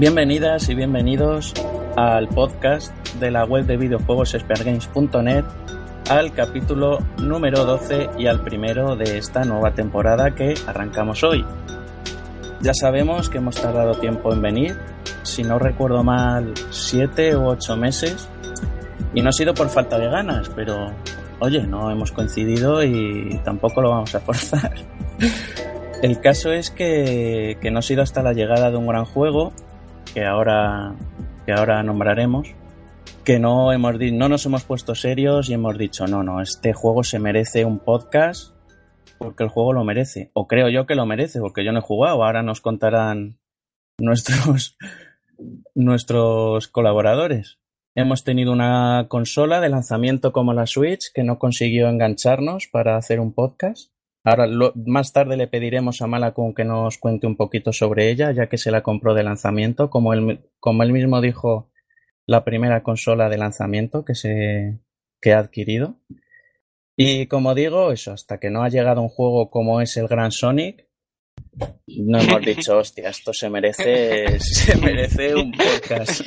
Bienvenidas y bienvenidos al podcast de la web de videojuegos espergames.net al capítulo número 12 y al primero de esta nueva temporada que arrancamos hoy. Ya sabemos que hemos tardado tiempo en venir, si no recuerdo mal, 7 u 8 meses, y no ha sido por falta de ganas, pero oye, no hemos coincidido y tampoco lo vamos a forzar. El caso es que, que no ha sido hasta la llegada de un gran juego, que ahora, que ahora nombraremos, que no, hemos, no nos hemos puesto serios y hemos dicho, no, no, este juego se merece un podcast porque el juego lo merece. O creo yo que lo merece, porque yo no he jugado. Ahora nos contarán nuestros, nuestros colaboradores. Hemos tenido una consola de lanzamiento como la Switch que no consiguió engancharnos para hacer un podcast. Ahora, más tarde le pediremos a Malacun que nos cuente un poquito sobre ella, ya que se la compró de lanzamiento, como él, como él mismo dijo, la primera consola de lanzamiento que, se, que ha adquirido. Y como digo, eso, hasta que no ha llegado un juego como es el Gran Sonic, no hemos dicho, hostia, esto se merece, se merece un podcast.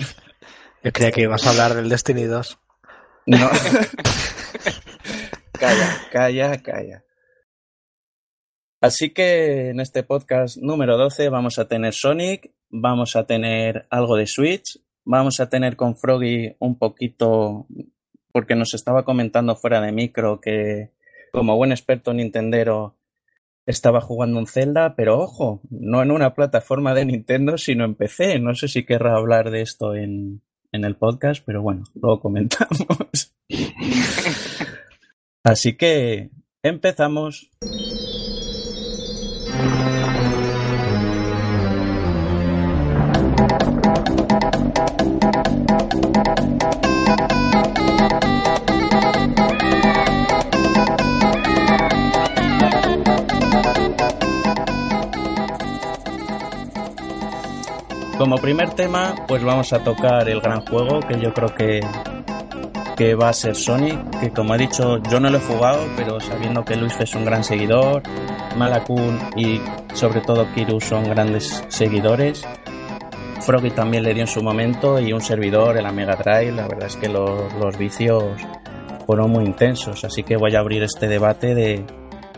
Yo creía que ibas a hablar del Destiny 2. No. calla, calla, calla. Así que en este podcast número 12 vamos a tener Sonic, vamos a tener algo de Switch, vamos a tener con Froggy un poquito, porque nos estaba comentando fuera de micro que como buen experto nintendero estaba jugando un Zelda, pero ojo, no en una plataforma de Nintendo, sino en PC. No sé si querrá hablar de esto en, en el podcast, pero bueno, luego comentamos. Así que empezamos. Como primer tema, pues vamos a tocar el gran juego que yo creo que, que va a ser Sonic, que como he dicho yo no lo he jugado, pero sabiendo que Luis es un gran seguidor, Malakun y sobre todo Kiru son grandes seguidores. Froggy también le dio en su momento y un servidor en la Mega Drive, la verdad es que los vicios fueron muy intensos, así que voy a abrir este debate de,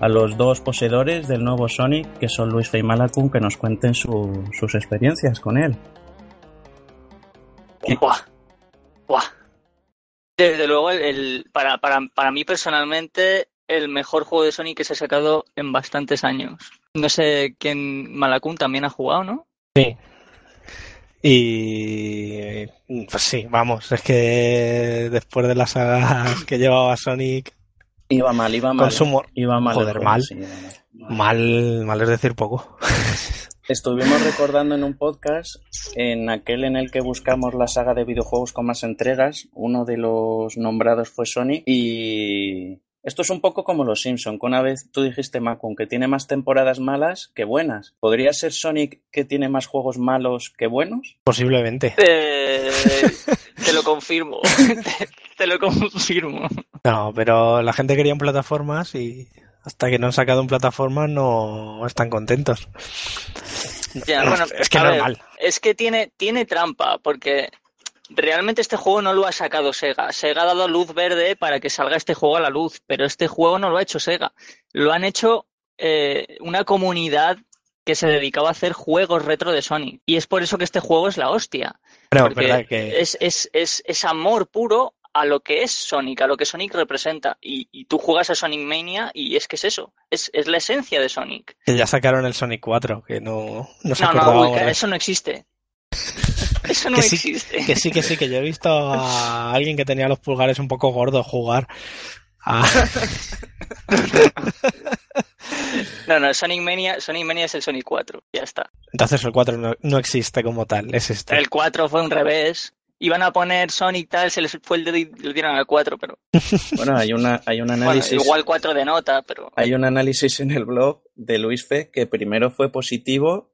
a los dos poseedores del nuevo Sonic, que son Luis y Malakun, que nos cuenten sus experiencias con él. Buah. Buah. Desde luego, el, para, para, para mí personalmente, el mejor juego de Sonic que se ha sacado en bastantes años. No sé quién Malakun también ha jugado, ¿no? Sí. Y pues sí, vamos, es que después de las sagas que llevaba Sonic, Iba mal, iba mal. Iba mal. Joder, mal. Sí, mal. mal. es decir poco. Estuvimos recordando en un podcast, en aquel en el que buscamos la saga de videojuegos con más entregas, uno de los nombrados fue Sonic y esto es un poco como los Simpson, que una vez tú dijiste, Macun, que tiene más temporadas malas que buenas. ¿Podría ser Sonic que tiene más juegos malos que buenos? Posiblemente. Eh, te lo confirmo. te lo confirmo. No, pero la gente quería en plataformas y hasta que no han sacado en plataformas no están contentos. Ya, bueno, es que normal. es que tiene, tiene trampa, porque realmente este juego no lo ha sacado Sega. Sega ha dado luz verde para que salga este juego a la luz, pero este juego no lo ha hecho Sega. Lo han hecho eh, una comunidad que se dedicaba a hacer juegos retro de Sonic. Y es por eso que este juego es la hostia. Pero, verdad que... es, es, es, es amor puro a lo que es Sonic, a lo que Sonic representa. Y, tú juegas a Sonic Mania y es que es eso, es, es, la esencia de Sonic. Que ya sacaron el Sonic 4, que no, no se No, no, eso no existe. Eso no existe. que sí, que sí, que yo he visto a alguien que tenía los pulgares un poco gordos jugar. no, no, Sonic Mania, Sonic Mania es el Sonic 4, ya está. Entonces el 4 no, no existe como tal, es este. El 4 fue un revés, iban a poner Sonic tal, se les fue el dedo y lo dieron al 4, pero... Bueno, hay, una, hay un análisis... igual 4 de nota, pero... Hay un análisis en el blog de Luis Fe que primero fue positivo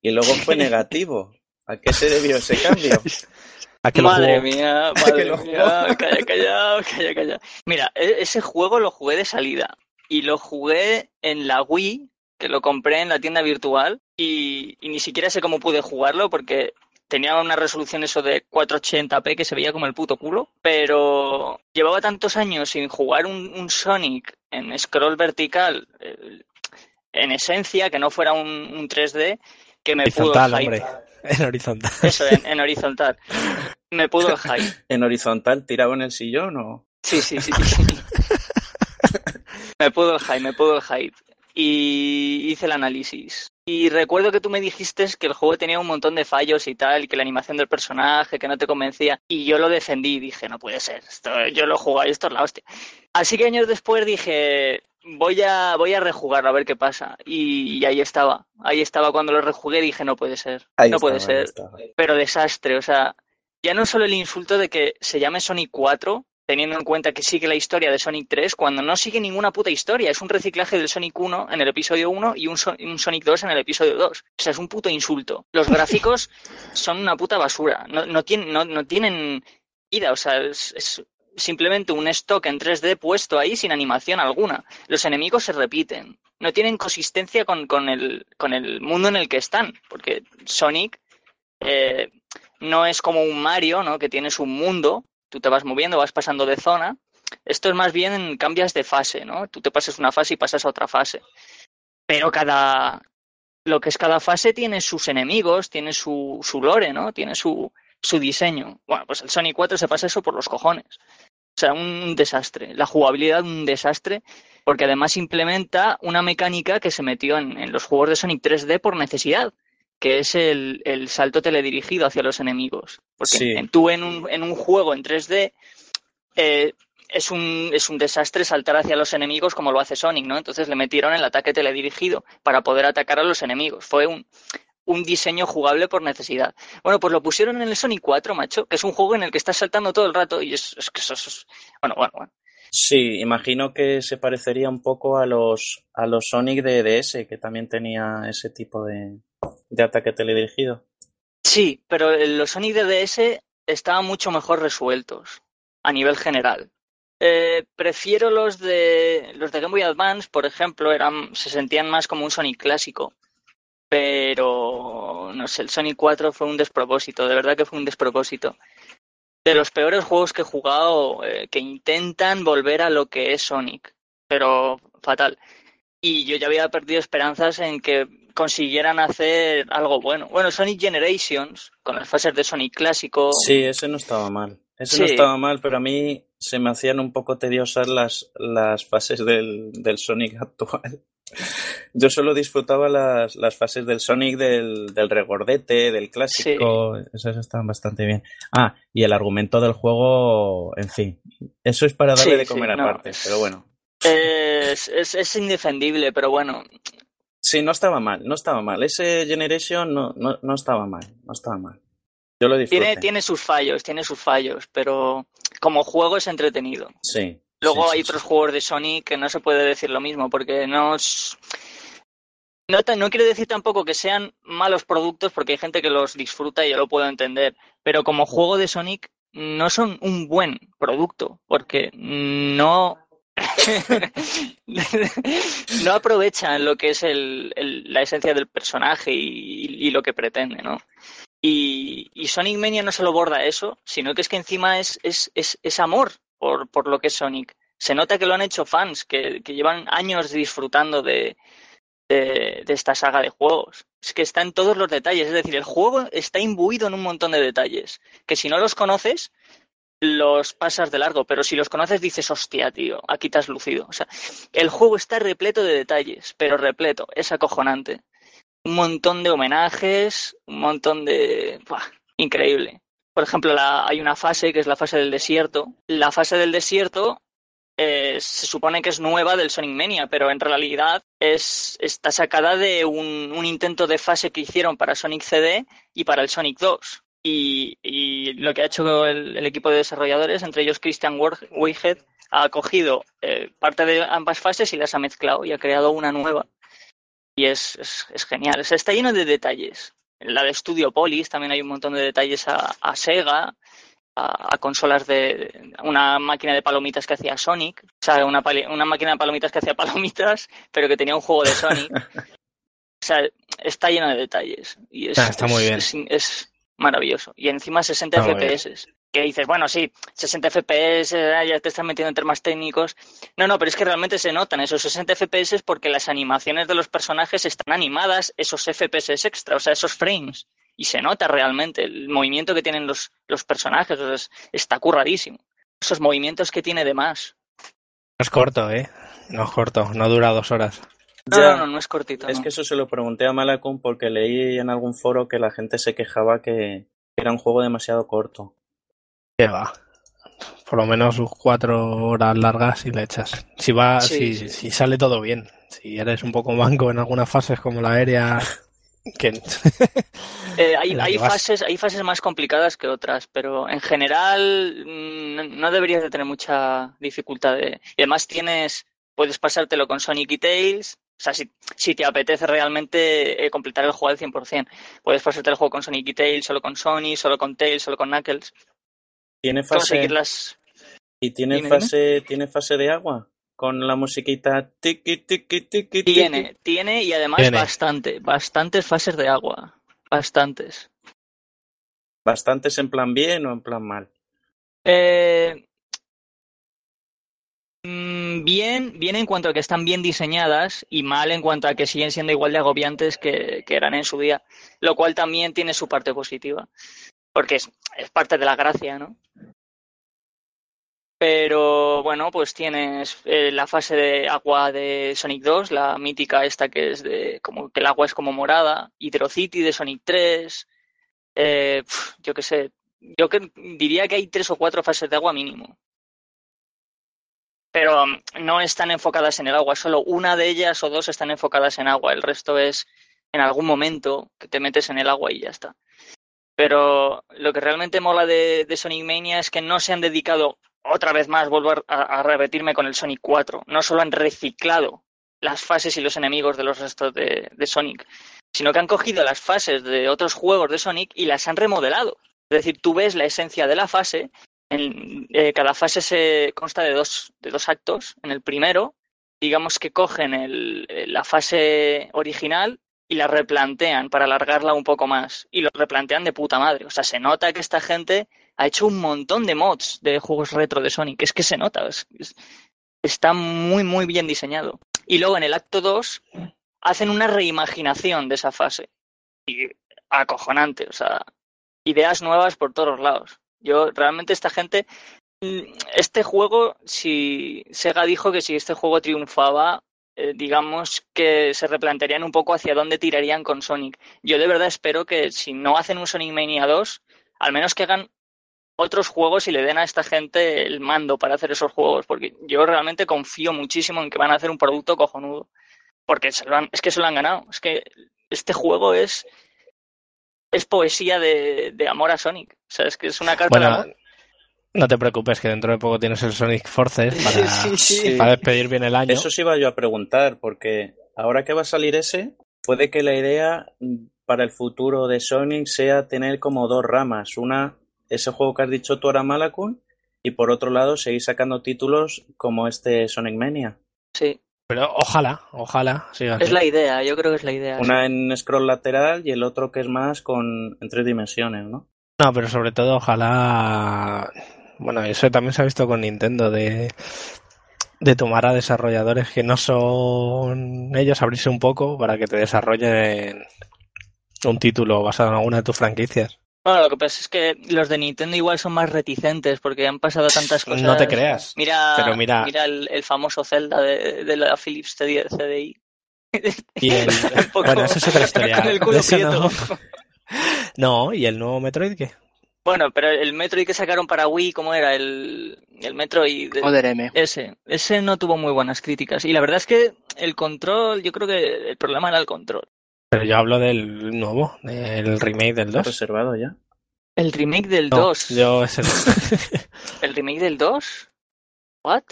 y luego fue negativo. ¿A qué se debió ese cambio? ¿A que madre mía, madre mía, calla, calla, calla, calla. Mira, e-, ese juego lo jugué de salida y lo jugué en la Wii, que lo compré en la tienda virtual y, y ni siquiera sé cómo pude jugarlo porque tenía una resolución eso de 480p que se veía como el puto culo, pero llevaba tantos años sin jugar un, Sonic en scroll vertical, eh, en esencia, que no fuera un, 3D, que me pudo hombre. En horizontal. Eso, en, horizontal. Me pudo el hype. ¿En horizontal tirado en el sillón o...? Sí, sí, sí. sí. me pudo el hype, me pudo el hype y hice el análisis. Y recuerdo que tú me dijiste que el juego tenía un montón de fallos y tal, que la animación del personaje, que no te convencía. Y yo lo defendí y dije, no puede ser, esto, yo lo jugué y esto es la hostia. Así que años después dije, voy a, voy a rejugarlo a ver qué pasa. Y, ahí estaba, ahí estaba cuando lo rejugué dije, no puede ser, no puede ser. Pero desastre, o sea, ya no solo el insulto de que se llame Sonic 4, teniendo en cuenta que sigue la historia de Sonic 3 cuando no sigue ninguna puta historia. Es un reciclaje del Sonic 1 en el episodio 1 y un, Sonic 2 en el episodio 2. O sea, es un puto insulto. Los gráficos son una puta basura. No, no, tienen, no, tienen vida. O sea, es, simplemente un stock en 3D puesto ahí sin animación alguna. Los enemigos se repiten. No tienen consistencia con, con, el, con el mundo en el que están. Porque Sonic eh, no es como un Mario, ¿no? Que tiene su mundo tú te vas moviendo, vas pasando de zona. Esto es más bien cambias de fase, ¿no? Tú te pasas una fase y pasas a otra fase. Pero cada, lo que es cada fase tiene sus enemigos, tiene su, su lore, ¿no? Tiene su, su diseño. Bueno, pues el Sonic 4 se pasa eso por los cojones. O sea, un desastre. La jugabilidad, un desastre, porque además implementa una mecánica que se metió en, en los juegos de Sonic 3D por necesidad que es el, el, salto teledirigido hacia los enemigos. Porque tú en un, en un, juego en 3D eh, es, un, es un desastre saltar hacia los enemigos como lo hace Sonic, ¿no? Entonces le metieron el ataque teledirigido para poder atacar a los enemigos. Fue un, un diseño jugable por necesidad. Bueno, pues lo pusieron en el Sonic 4, macho, que es un juego en el que estás saltando todo el rato y es, que eso es... Bueno, bueno, bueno. Sí, imagino que se parecería un poco a los, a los Sonic de DS, que también tenía ese tipo de, de ataque teledirigido. Sí, pero los Sonic DDS estaban mucho mejor resueltos a nivel general. Eh, prefiero los de los de Game Boy Advance, por ejemplo, eran se sentían más como un Sonic clásico. Pero no sé, el Sonic 4 fue un despropósito, de verdad que fue un despropósito. De los peores juegos que he jugado eh, que intentan volver a lo que es Sonic, pero fatal. Y yo ya había perdido esperanzas en que consiguieran hacer algo bueno. Bueno, Sonic Generations, con las fases de Sonic clásico. Sí, ese no estaba mal. Ese no estaba mal, pero a mí se me hacían un poco tediosas las, las fases del, del Sonic actual. Yo solo disfrutaba las, las fases del Sonic del, del regordete, del clásico. Esas estaban bastante bien. Ah, y el argumento del juego, en fin. Eso es para darle de comer aparte, pero bueno. Es, es, es, indefendible, pero bueno, Sí, no estaba mal, no estaba mal. Ese Generation no, no, no estaba mal, no estaba mal. Yo lo disfruté. Tiene, tiene sus fallos, tiene sus fallos, pero como juego es entretenido. Sí. Luego hay otros juegos de Sony que no se puede decir lo mismo, porque no es... No, no quiero decir tampoco que sean malos productos, porque hay gente que los disfruta y yo lo puedo entender, pero como juego de Sonic no son un buen producto, porque no no aprovechan lo que es la esencia del personaje y, lo que pretende, ¿no? Y, Sonic Mania no solo borda eso, sino que es que encima es, es, amor por, lo que es Sonic. Se nota que lo han hecho fans, que, llevan años disfrutando de, de, esta saga de juegos. Es que está en todos los detalles, es decir, el juego está imbuido en un montón de detalles, que si no los conoces, los pasas de largo, pero si los conoces dices, hostia, tío, aquí te has lucido. O sea, el juego está repleto de detalles, pero repleto, es acojonante. Un montón de homenajes, un montón de... increíble. Por ejemplo, hay una fase que es la fase del desierto. La fase del desierto eh, se supone que es nueva del Sonic Mania, pero en realidad es, está sacada de un, intento de fase que hicieron para Sonic CD y para el Sonic 2. Y, lo que ha hecho el, equipo de desarrolladores, entre ellos Christian Weyhead, ha cogido eh, parte de ambas fases y las ha mezclado y ha creado una nueva. Y es, es, genial. está lleno de detalles. En la de Studio Polis también hay un montón de detalles a, Sega, a, consolas de una máquina de palomitas que hacía Sonic, o sea, una, una máquina de palomitas que hacía palomitas, pero que tenía un juego de Sonic. o sea, está lleno de detalles. Y es, está muy bien. es maravilloso. Y encima 60 FPS. Que dices, bueno, sí, 60 FPS, eh, ya te están metiendo en temas técnicos. No, no, pero es que realmente se notan esos 60 FPS porque las animaciones de los personajes están animadas, esos FPS extra, o sea, esos frames. Y se nota realmente el movimiento que tienen los, los personajes, o sea, está curradísimo. Esos movimientos que tiene de más. No es corto, ¿eh? No es corto, no dura dos horas. No, no, no, es cortito. Es que eso se lo pregunté a Malacum porque leí en algún foro que la gente se quejaba que era un juego demasiado corto. ¿Qué va? Por lo menos cuatro horas largas y le echas. Si va, si, si sale todo bien. Si eres un poco manco en algunas fases como la aérea. que... Eh, hay, hay fases, hay fases más complicadas que otras, pero en general mm, no deberías de tener mucha dificultad. Y además tienes, puedes pasártelo con Sonic y Tails, o sea, si, te apetece realmente eh, completar el juego al 100%, puedes pasarte el juego con Sonic y Tails, solo con Sony, solo con Tails, solo con Knuckles. ¿Tiene fase, ¿Y tiene, fase, tiene fase de agua? Con la musiquita tiki, tiki, tiki, Tiene, tiene y además bastante, bastantes fases de agua. Bastantes. ¿Bastantes en plan bien o en plan mal? Eh, Mm, bien, bien en cuanto a que están bien diseñadas y mal en cuanto a que siguen siendo igual de agobiantes que, eran en su día, lo cual también tiene su parte positiva, porque es, parte de la gracia, ¿no? Pero bueno, pues tienes eh, la fase de agua de Sonic 2, la mítica esta que es de como que el agua es como morada, Hydrocity de Sonic 3, eh, yo qué sé, yo que, diría que hay tres o cuatro fases de agua mínimo pero um, no están enfocadas en el agua, solo una de ellas o dos están enfocadas en agua, el resto es en algún momento que te metes en el agua y ya está. Pero lo que realmente mola de, Sonic Mania es que no se han dedicado, otra vez más, vuelvo a, repetirme con el Sonic 4, no solo han reciclado las fases y los enemigos de los restos de, Sonic, sino que han cogido las fases de otros juegos de Sonic y las han remodelado. Es decir, tú ves la esencia de la fase en, eh, cada fase se consta de dos, de dos actos. En el primero, digamos que cogen el, la fase original y la replantean para alargarla un poco más. Y lo replantean de puta madre. O sea, se nota que esta gente ha hecho un montón de mods de juegos retro de Sonic. Es que se nota. está muy, muy bien diseñado. Y luego en el acto 2 hacen una reimaginación de esa fase. Y acojonante. O sea, ideas nuevas por todos lados. Yo realmente esta gente, mm, este juego, si Sega dijo que si este juego triunfaba, eh, digamos que se replantearían un poco hacia dónde tirarían con Sonic. Yo de verdad espero que si no hacen un Sonic Mania 2, al menos que hagan otros juegos y le den a esta gente el mando para hacer esos juegos, porque yo realmente confío muchísimo en que van a hacer un producto cojonudo, porque es que se lo han ganado. Es que este juego es es poesía de, amor a Sonic. O sea, es que es una carta de amor. No te preocupes, que dentro de poco tienes el Sonic Forces para, para despedir bien el año. Eso sí iba yo a preguntar, porque ahora que va a salir ese, puede que la idea para el futuro de Sonic sea tener como dos ramas. Una, ese juego que has dicho tú ahora, Malakun, y por otro lado, seguir sacando títulos como este Sonic Mania. Sí. Pero ojalá, ojalá Es la idea, yo creo que es la idea. Una en scroll lateral y el otro que es más con en tres dimensiones, ¿no? No, pero sobre todo ojalá. Bueno, eso también se ha visto con Nintendo de de tomar a desarrolladores que no son ellos, abrirse un poco para que te desarrollen un título basado en alguna de tus franquicias. Bueno, lo que pasa es que los de Nintendo igual son más reticentes porque han pasado tantas cosas. No te creas. Mira, pero mira... mira el, famoso Zelda de, de la Philips CDI. Y el... Bueno, eso es otra historia. no... no, ¿y el nuevo Metroid qué? Bueno, pero el Metroid que sacaron para Wii, ¿cómo era? El, el Metroid. Other M. Ese. Ese no tuvo muy buenas críticas. Y la verdad es que el control, yo creo que el problema era el control. Pero yo hablo del nuevo, del remake del 2. reservado ya? ¿El remake del 2? Yo es el... remake del 2? ¿What?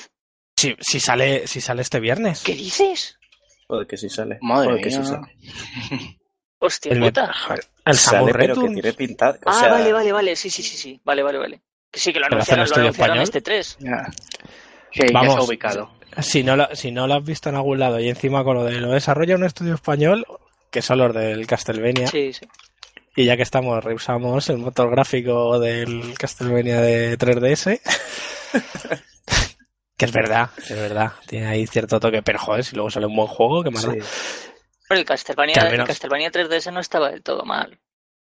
Si, si, sale, si sale este viernes. ¿Qué dices? Joder, que sí sale. Madre que sí sale. Hostia el puta. El sale, pero que tiene pintado. ah, vale, vale, vale. Sí, sí, sí, sí. Vale, vale, vale. Que sí, que lo anunciaron, lo anunciaron en este 3. Que Vamos, ya ubicado. Si no, lo, si no lo has visto en algún lado y encima con lo de lo desarrolla un estudio español, que son los del Castlevania. Sí, sí. Y ya que estamos, reusamos el motor gráfico del Castlevania de 3DS. que es verdad, es verdad. Tiene ahí cierto toque, pero joder, si luego sale un buen juego, qué más Pero el Castlevania, el Castlevania 3DS no estaba del todo mal.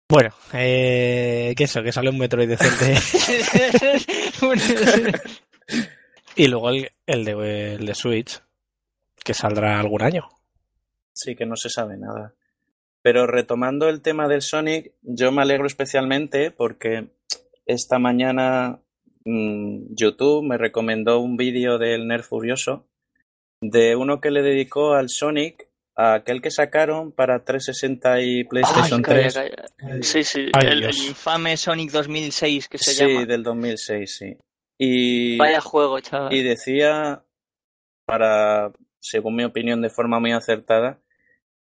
Bueno, eh, que eso, que sale un Metroid decente. y luego el, el, de, el de Switch, que saldrá algún año. Sí, que no se sabe nada. Pero retomando el tema del Sonic, yo me alegro especialmente porque esta mañana mm, YouTube me recomendó un vídeo del Nerd Furioso de uno que le dedicó al Sonic aquel que sacaron para 360 y PlayStation 3. Sí, sí, el, infame Sonic 2006 que se llama. Sí, del 2006, sí. Y, Vaya juego, chaval. Y decía, para, según mi opinión, de forma muy acertada,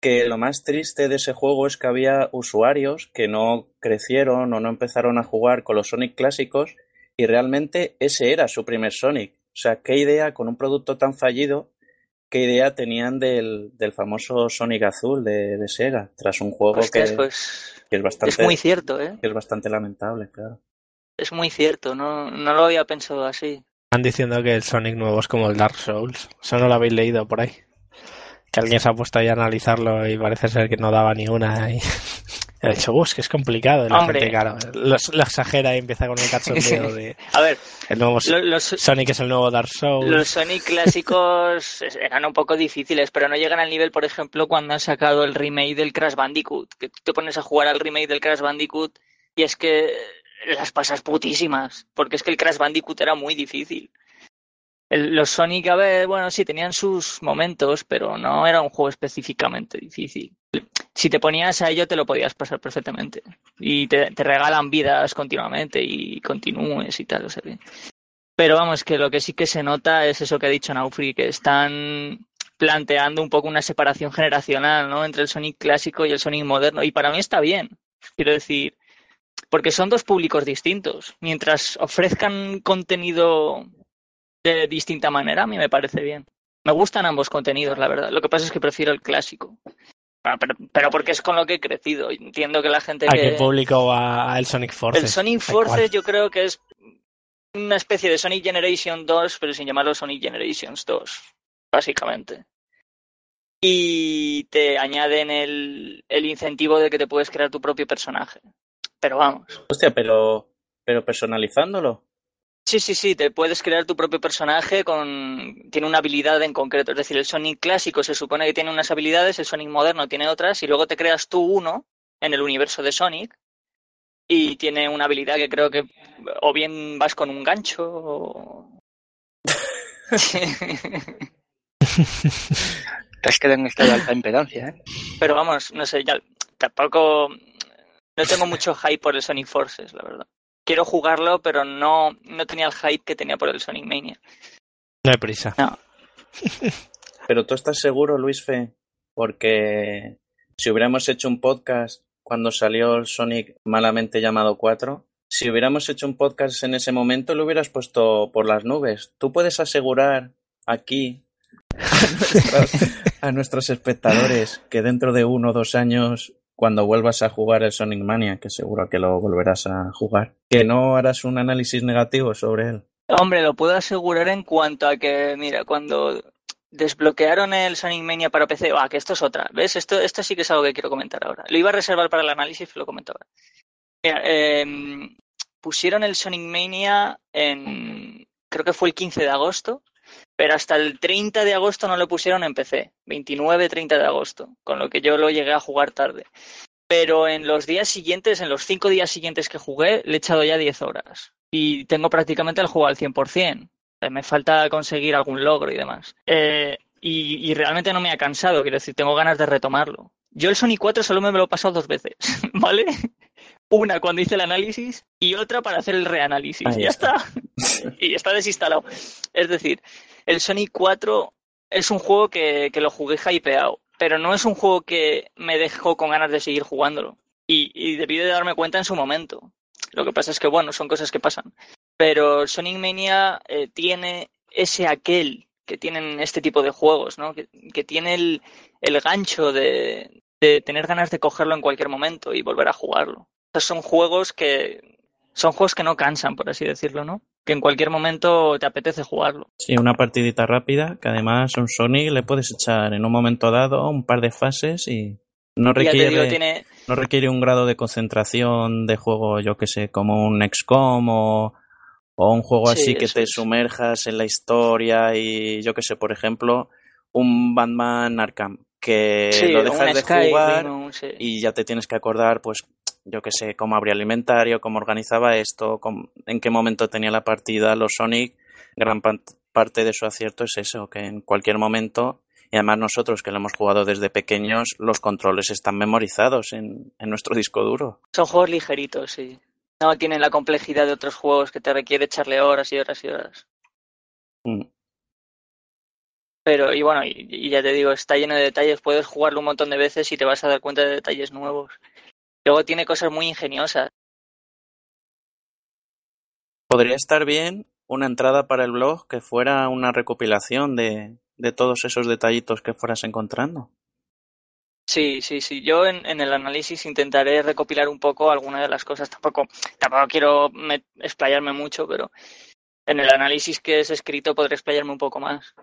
que lo más triste de ese juego es que había usuarios que no crecieron o no empezaron a jugar con los Sonic clásicos y realmente ese era su primer Sonic. O sea, qué idea con un producto tan fallido, qué idea tenían del, del famoso Sonic azul de, Sega, tras un juego pues que, pues, es bastante... Es muy cierto, ¿eh? Que es bastante lamentable, claro. Es muy cierto, no, no lo había pensado así. Están diciendo que el Sonic nuevo es como el Dark Souls. Eso no lo habéis leído por ahí que alguien se ha puesto ahí a analizarlo y parece ser que no daba ni una. Y dicho, uff, que es complicado. la gente, claro, lo, exagera y empieza con el cachondeo de. a ver, el nuevo Sonic es el nuevo Dark Souls. Los Sonic clásicos eran un poco difíciles, pero no llegan al nivel, por ejemplo, cuando han sacado el remake del Crash Bandicoot. Que tú te pones a jugar al remake del Crash Bandicoot y es que las pasas putísimas, porque es que el Crash Bandicoot era muy difícil los Sonic, a ver, bueno, sí, tenían sus momentos, pero no era un juego específicamente difícil. Si te ponías a ello, te lo podías pasar perfectamente. Y te, regalan vidas continuamente y continúes y tal, o sea Pero vamos, que lo que sí que se nota es eso que ha dicho Naufri, que están planteando un poco una separación generacional, ¿no? Entre el Sonic clásico y el Sonic moderno. Y para mí está bien. Quiero decir, porque son dos públicos distintos. Mientras ofrezcan contenido de distinta manera, a mí me parece bien. Me gustan ambos contenidos, la verdad. Lo que pasa es que prefiero el clásico. Ah, pero, porque es con lo que he crecido. Entiendo que la gente. ¿A que... qué público va el Sonic Forces? El Sonic Forces yo creo que es una especie de Sonic Generation 2, pero sin llamarlo Sonic Generations 2, básicamente. Y te añaden el, el incentivo de que te puedes crear tu propio personaje. Pero vamos. Hostia, pero, pero personalizándolo. Sí, sí, sí, te puedes crear tu propio personaje con... tiene una habilidad en concreto. Es decir, el Sonic clásico se supone que tiene unas habilidades, el Sonic moderno tiene otras, y luego te creas tú uno en el universo de Sonic y tiene una habilidad que creo que o bien vas con un gancho o... Te has quedado en estado de alta impedancia, ¿eh? Pero vamos, no sé, ya tampoco... No tengo mucho hype por el Sonic Forces, la verdad quiero jugarlo, pero no, no tenía el hype que tenía por el Sonic Mania. No hay prisa. No. pero tú estás seguro, Luis Fe, porque si hubiéramos hecho un podcast cuando salió el Sonic malamente llamado 4, si hubiéramos hecho un podcast en ese momento lo hubieras puesto por las nubes. ¿Tú puedes asegurar aquí a nuestros espectadores que dentro de uno o dos años cuando vuelvas a jugar el Sonic Mania, que seguro que lo volverás a jugar, que no harás un análisis negativo sobre él. Hombre, lo puedo asegurar en cuanto a que, mira, cuando desbloquearon el Sonic Mania para PC, ah, que esto es otra, ¿ves? Esto, esto sí que es algo que quiero comentar ahora. Lo iba a reservar para el análisis, pero lo comento ahora. Mira, em, pusieron el Sonic Mania en, creo que fue el 15 de agosto, pero hasta el 30 de agosto no lo pusieron en PC, 29-30 de agosto, con lo que yo lo llegué a jugar tarde. Pero en los días siguientes, en los cinco días siguientes que jugué, le he echado ya 10 horas. Y tengo prácticamente el juego al 100%. Eh, me falta conseguir algún logro y demás. Eh, y, realmente no me ha cansado, quiero decir, tengo ganas de retomarlo. Yo el Sonic 4 solo me lo he pasado dos veces, ¿vale? Una cuando hice el análisis y otra para hacer el reanálisis. ya está. y está desinstalado. Es decir, el Sonic 4 es un juego que, lo jugué hypeado, pero no es un juego que me dejó con ganas de seguir jugándolo. Y, debí de darme cuenta en su momento. Lo que pasa es que, bueno, son cosas que pasan. Pero Sonic Mania eh, tiene ese aquel que tienen este tipo de juegos, ¿no? Que, tiene el, gancho de, de tener ganas de cogerlo en cualquier momento y volver a jugarlo. Son juegos que son juegos que no cansan, por así decirlo, ¿no? Que en cualquier momento te apetece jugarlo. Sí, una partidita rápida, que además un Sonic le puedes echar en un momento dado un par de fases y no requiere, no requiere un grado de concentración de juego, yo que sé, como un XCOM o, o un juego así que te sumerjas en la historia y yo que sé, por ejemplo, un Batman Arkham que lo dejas de jugar y ya te tienes que acordar, pues, yo que sé, cómo abría el inventario, cómo organizaba esto, en qué momento tenía la partida. Los Sonic, gran parte de su acierto es eso, que en cualquier momento y además nosotros que lo hemos jugado desde pequeños, los controles están memorizados en, nuestro disco duro. Son juegos ligeritos, sí. No tienen la complejidad de otros juegos que te requiere echarle horas y horas y horas. Mm. Pero, y bueno, y, ya te digo, está lleno de detalles, puedes jugarlo un montón de veces y te vas a dar cuenta de detalles nuevos. Luego tiene cosas muy ingeniosas. Podría estar bien una entrada para el blog que fuera una recopilación de, de todos esos detallitos que fueras encontrando. Sí, sí, sí. Yo en, el análisis intentaré recopilar un poco algunas de las cosas. Tampoco, tampoco quiero explayarme mucho, pero en el análisis que es escrito podré explayarme un poco más.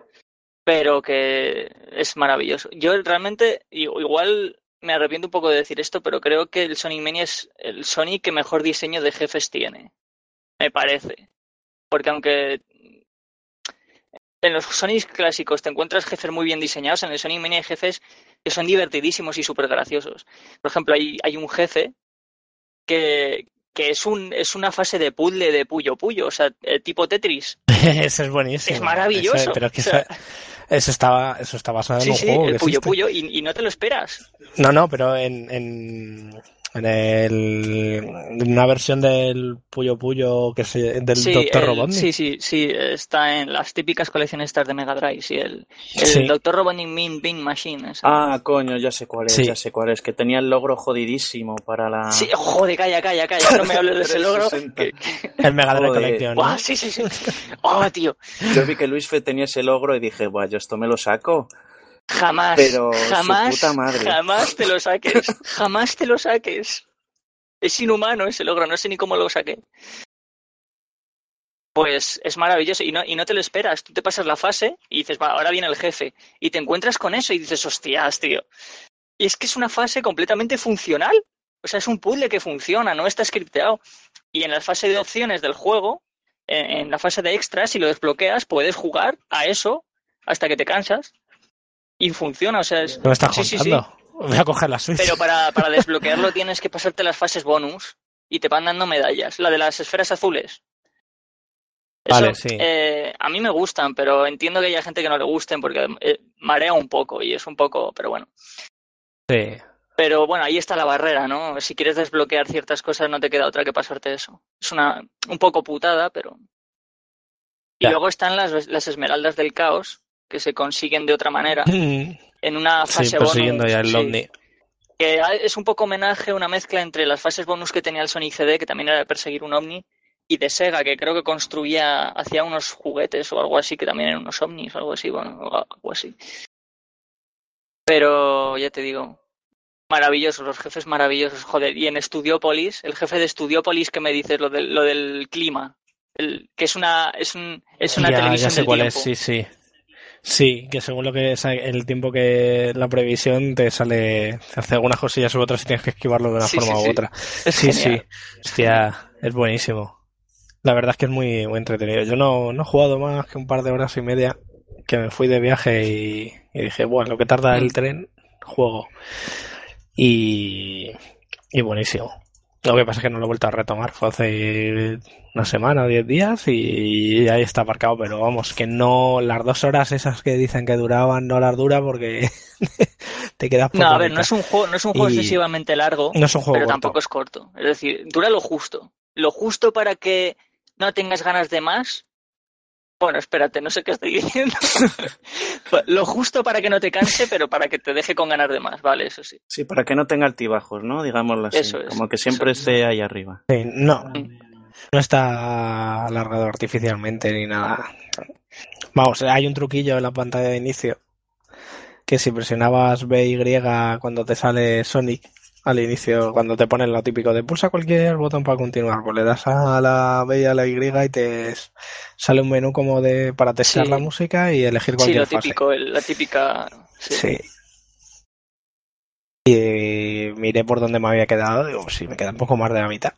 Pero que es maravilloso. Yo realmente, igual me arrepiento un poco de decir esto, pero creo que el Sonic Mania es el Sonic que mejor diseño de jefes tiene. Me parece. Porque aunque en los Sonic clásicos te encuentras jefes muy bien diseñados, en el Sonic Mania hay jefes que son divertidísimos y súper graciosos. Por ejemplo, hay, hay un jefe que, que es, un, es una fase de puzzle de puyo puyo, o sea, eh, tipo Tetris. eso es buenísimo. Es maravilloso. pero que eso, estaba, eso está basado en un sí, juego. El puyo puyo, y, y, no te lo esperas. No, no, pero en, en, en el, una versión del Puyo Puyo que se, del Dr. Robotnik. Sí, sí, sí, está en las típicas colecciones estas de Mega Drive, sí, el, el Dr. Robotnik Mean Bean Machine. Ah, coño, ya sé cuál es, ya sé cuál es, que tenía el logro jodidísimo para la... Sí, joder, calla, calla, calla, no me hables de ese logro. El Mega Drive Collection. ¿no? sí, sí, sí. Oh, tío. Yo vi que Luis Fe tenía ese logro y dije, buah, yo esto me lo saco. Jamás, Pero jamás, puta madre. jamás te lo saques, jamás te lo saques. Es inhumano ese logro, no sé ni cómo lo saqué. Pues es maravilloso y no, y no te lo esperas. Tú te pasas la fase y dices, va, ahora viene el jefe. Y te encuentras con eso y dices, hostias, tío. Y es que es una fase completamente funcional. O sea, es un puzzle que funciona, no está scripteado. Y en la fase de opciones del juego, en, la fase de extras, si lo desbloqueas, puedes jugar a eso hasta que te cansas y funciona, o sea, es... ¿No estás sí, sí, sí, Voy a coger la Switch. Pero para, para desbloquearlo tienes que pasarte las fases bonus y te van dando medallas. La de las esferas azules. vale, sí. Eh, a mí me gustan, pero entiendo que haya gente que no le gusten porque eh, marea un poco y es un poco, pero bueno. Sí. Pero bueno, ahí está la barrera, ¿no? Si quieres desbloquear ciertas cosas no te queda otra que pasarte eso. Es una un poco putada, pero... Y luego están las, las esmeraldas del caos, que se consiguen de otra manera. en una fase bonus. Ya el Que es un poco homenaje, una mezcla entre las fases bonus que tenía el Sonic CD, que también era de perseguir un ovni, y de Sega, que creo que construía, hacía unos juguetes o algo así, que también eran unos ovnis o algo así, bueno, algo así. Pero ya te digo, maravillosos, los jefes maravillosos, joder. Y en Studiopolis, el jefe de Studiopolis que me dices, lo del, lo del clima, el, que es una, es un, es una televisión ya sé cuál Es, sí, sí. Sí, que según lo que es el tiempo que la previsión te sale, te hace algunas cosillas u otras y tienes que esquivarlo de una forma u otra. sí, sí. Hostia, es buenísimo. La verdad es que es muy, muy entretenido. Yo no, no he jugado más que un par de horas y media que me fui de viaje y, dije, bueno, lo que tarda el mm. tren, juego. Y, y buenísimo. Lo que pasa es que no lo he vuelto a retomar. Fue hace una semana o diez días y ahí está aparcado. Pero vamos, que no las dos horas esas que dicen que duraban no las dura porque te quedas No, a ver, no es un juego, no es un juego excesivamente largo, no es un juego pero tampoco es corto. Es decir, dura lo justo. Lo justo para que no tengas ganas de más bueno, espérate, no sé qué estoy diciendo. Lo justo para que no te canse, pero para que te deje con ganas de más, ¿vale? Eso sí. Sí, para que no tenga altibajos, ¿no? Digámoslo así. Eso es, como que siempre esté ahí arriba. Sí, no. Mm. No está alargado artificialmente ni nada. Vamos, hay un truquillo en la pantalla de inicio que si presionabas B y cuando te sale Sonic al inicio, cuando te ponen lo típico de pulsa cualquier botón para continuar, pues le das a la B y a la Y y te sale un menú como de para testear la música y elegir cualquier Sí, lo típico, la típica... Sí. Y miré por donde me había quedado, digo, sí, me queda un poco más de la mitad.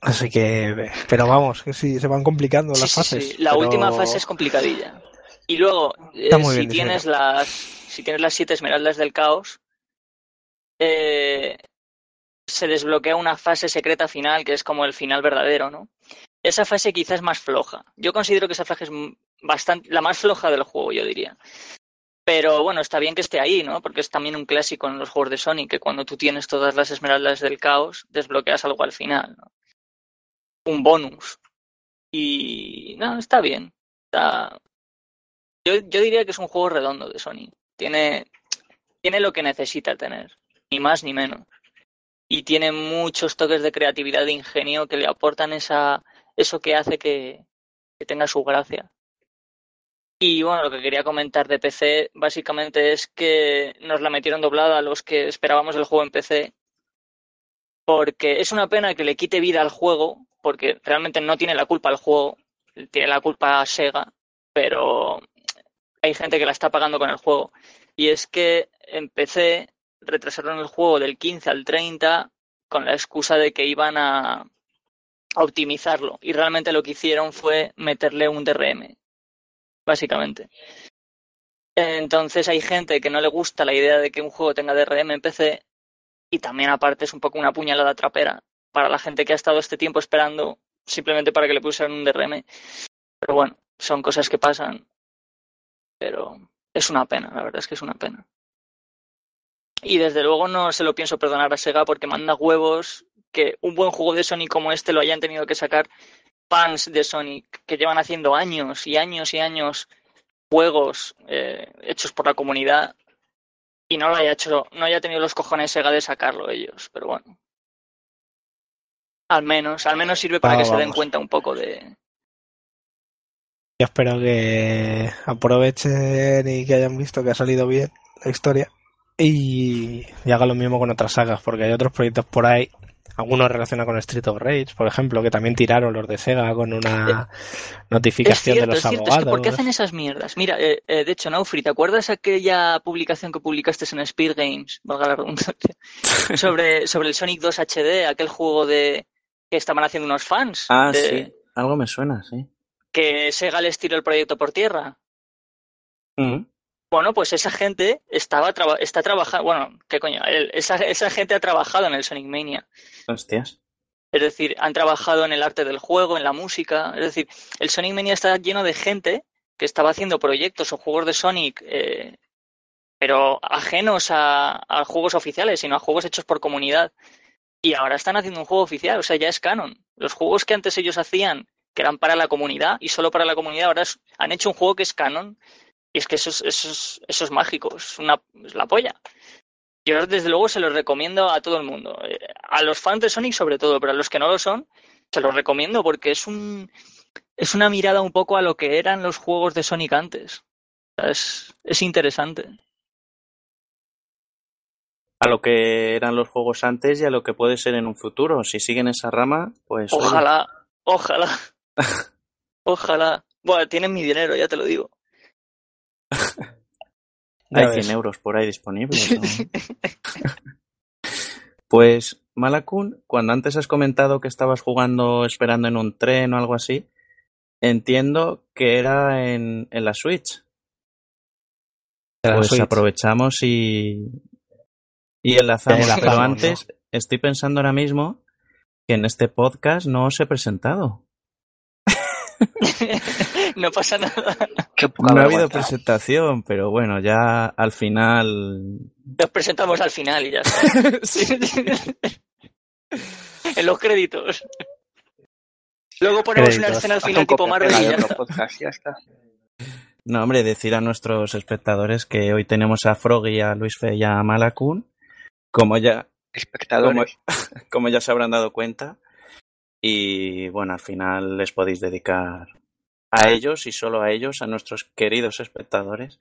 Así que, pero vamos, que sí, se van complicando las fases. Sí. La última fase es complicadilla. Y luego, eh, si tienes las, si tienes las siete esmeraldas del caos, eh, se desbloquea una fase secreta final que es como el final verdadero, ¿no? Esa fase quizás es más floja. Yo considero que esa fase es bastante la más floja del juego, yo diría. Pero bueno, está bien que esté ahí, ¿no? Porque es también un clásico en los juegos de Sonic que cuando tú tienes todas las esmeraldas del caos, desbloqueas algo al final. Un bonus. Y no, está bien. Está... Yo, yo diría que es un juego redondo de Sonic. Tiene, tiene lo que necesita tener ni más ni menos. Y tiene muchos toques de creatividad, de ingenio que le aportan esa, eso que hace que, tenga su gracia. Y bueno, lo que quería comentar de PC básicamente es que nos la metieron doblada a los que esperábamos el juego en PC. Porque es una pena que le quite vida al juego, porque realmente no tiene la culpa el juego, tiene la culpa Sega, pero hay gente que la está pagando con el juego. Y es que en PC retrasaron el juego del 15 al 30 con la excusa de que iban a optimizarlo. Y realmente lo que hicieron fue meterle un DRM, básicamente. Entonces hay gente que no le gusta la idea de que un juego tenga DRM en PC y también aparte es un poco una puñalada trapera para la gente que ha estado este tiempo esperando simplemente para que le pusieran un DRM. Pero bueno, son cosas que pasan. Pero es una pena, la verdad es que es una pena. Y desde luego no se lo pienso perdonar a Sega porque manda huevos que un buen juego de Sonic como este lo hayan tenido que sacar fans de Sonic que llevan haciendo años y años y años juegos eh, hechos por la comunidad y no lo haya hecho, no haya tenido los cojones Sega de sacarlo ellos, pero bueno. Al menos, al menos sirve para ah, que se den cuenta un poco de. Yo espero que aprovechen y que hayan visto que ha salido bien la historia y, haga lo mismo con otras sagas, porque hay otros proyectos por ahí, algunos relacionados con Street of Rage, por ejemplo, que también tiraron los de Sega con una notificación de los abogados. ¿Por qué hacen esas mierdas? Mira, eh, eh, de hecho, Naufri, ¿te acuerdas aquella publicación que publicaste en Speed Games, valga la redundancia, sobre, sobre el Sonic 2 HD, aquel juego de que estaban haciendo unos fans? Ah, sí, algo me suena, sí. Que Sega les tiró el proyecto por tierra. Mm. Bueno, pues esa gente estaba está trabajando, bueno, ¿qué coño? esa, esa gente ha trabajado en el Sonic Mania. Hostias. Es decir, han trabajado en el arte del juego, en la música. Es decir, el Sonic Mania está lleno de gente que estaba haciendo proyectos o juegos de Sonic, eh, pero ajenos a, a, juegos oficiales, sino a juegos hechos por comunidad. Y ahora están haciendo un juego oficial, o sea, ya es canon. Los juegos que antes ellos hacían, que eran para la comunidad y solo para la comunidad, ahora han hecho un juego que es canon y es que eso es, eso eso es mágico, es, una, es la polla. Yo desde luego se los recomiendo a todo el mundo. Eh, a los fans de Sonic sobre todo, pero a los que no lo son, se los recomiendo porque es un es una mirada un poco a lo que eran los juegos de Sonic antes. Es, es interesante. A lo que eran los juegos antes y a lo que puede ser en un futuro. Si siguen esa rama, pues. Ojalá, ojalá. ojalá. Bueno, tienen mi dinero, ya te lo digo. Hay 100 euros por ahí disponibles. pues, Malakun, cuando antes has comentado que estabas jugando esperando en un tren o algo así, entiendo que era en, en la Switch. Pues aprovechamos y, y enlazamos. Pero antes, estoy pensando ahora mismo que en este podcast no os he presentado. no pasa nada. No ha habido presentación, pero bueno, ya al final. Nos presentamos al final y ya en los créditos. Luego ponemos una escena al final tipo Marvel y ya está. No, hombre, decir a nuestros espectadores que hoy tenemos a Froggy, a Luis Fe y a Malakun, como ya, espectadores. como ya se habrán dado cuenta. Y bueno, al final les podéis dedicar a ellos y solo a ellos, a nuestros queridos espectadores,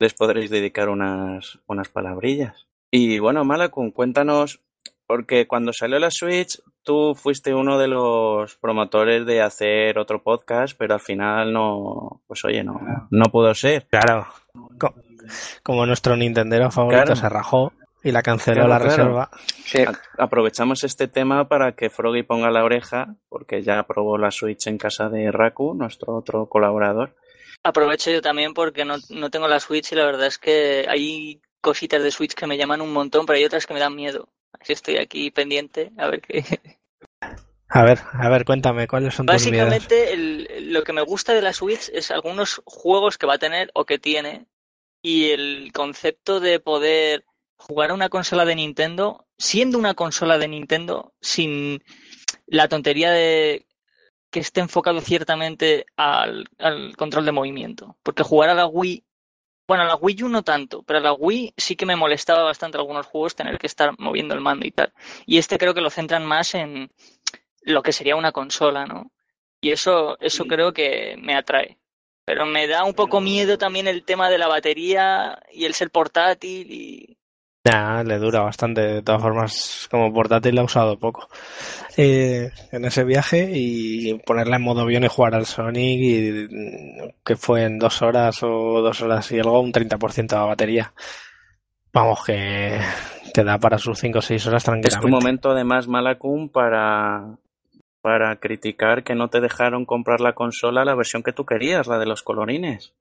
les podréis dedicar unas, unas palabrillas. Y bueno, Malacun, cuéntanos, porque cuando salió la Switch, tú fuiste uno de los promotores de hacer otro podcast, pero al final no, pues oye, no, no pudo ser. Claro, como nuestro Nintendero favorito se rajó y la canceló la reserva. Aprovechamos este tema para que Froggy ponga la oreja, porque ya probó la Switch en casa de Raku, nuestro otro colaborador. Aprovecho yo también porque no, no tengo la Switch y la verdad es que hay cositas de Switch que me llaman un montón, pero hay otras que me dan miedo. Así estoy aquí pendiente a ver qué. A ver, a ver, cuéntame, ¿cuáles son tus miedos? Básicamente, lo que me gusta de la Switch es algunos juegos que va a tener o que tiene y el concepto de poder jugar a una consola de Nintendo siendo una consola de Nintendo sin la tontería de que esté enfocado ciertamente al, control de movimiento. Porque jugar a la Wii, bueno, a la Wii U no tanto, pero a la Wii sí que me molestaba bastante algunos juegos tener que estar moviendo el mando y tal. Y este creo que lo centran más en lo que sería una consola, ¿no? Y eso, eso creo que me atrae. Pero me da un poco miedo también el tema de la batería y el ser portátil y Nah, le dura bastante. De todas formas, como portátil la he usado poco eh, en ese viaje y ponerla en modo avión y jugar al Sonic y que fue en dos horas o dos horas y algo, un 30% de la batería. Vamos, que te da para sus 5 o 6 horas tranquilamente. Es tu momento además, Malacum, para, para criticar que no te dejaron comprar la consola la versión que tú querías, la de los colorines.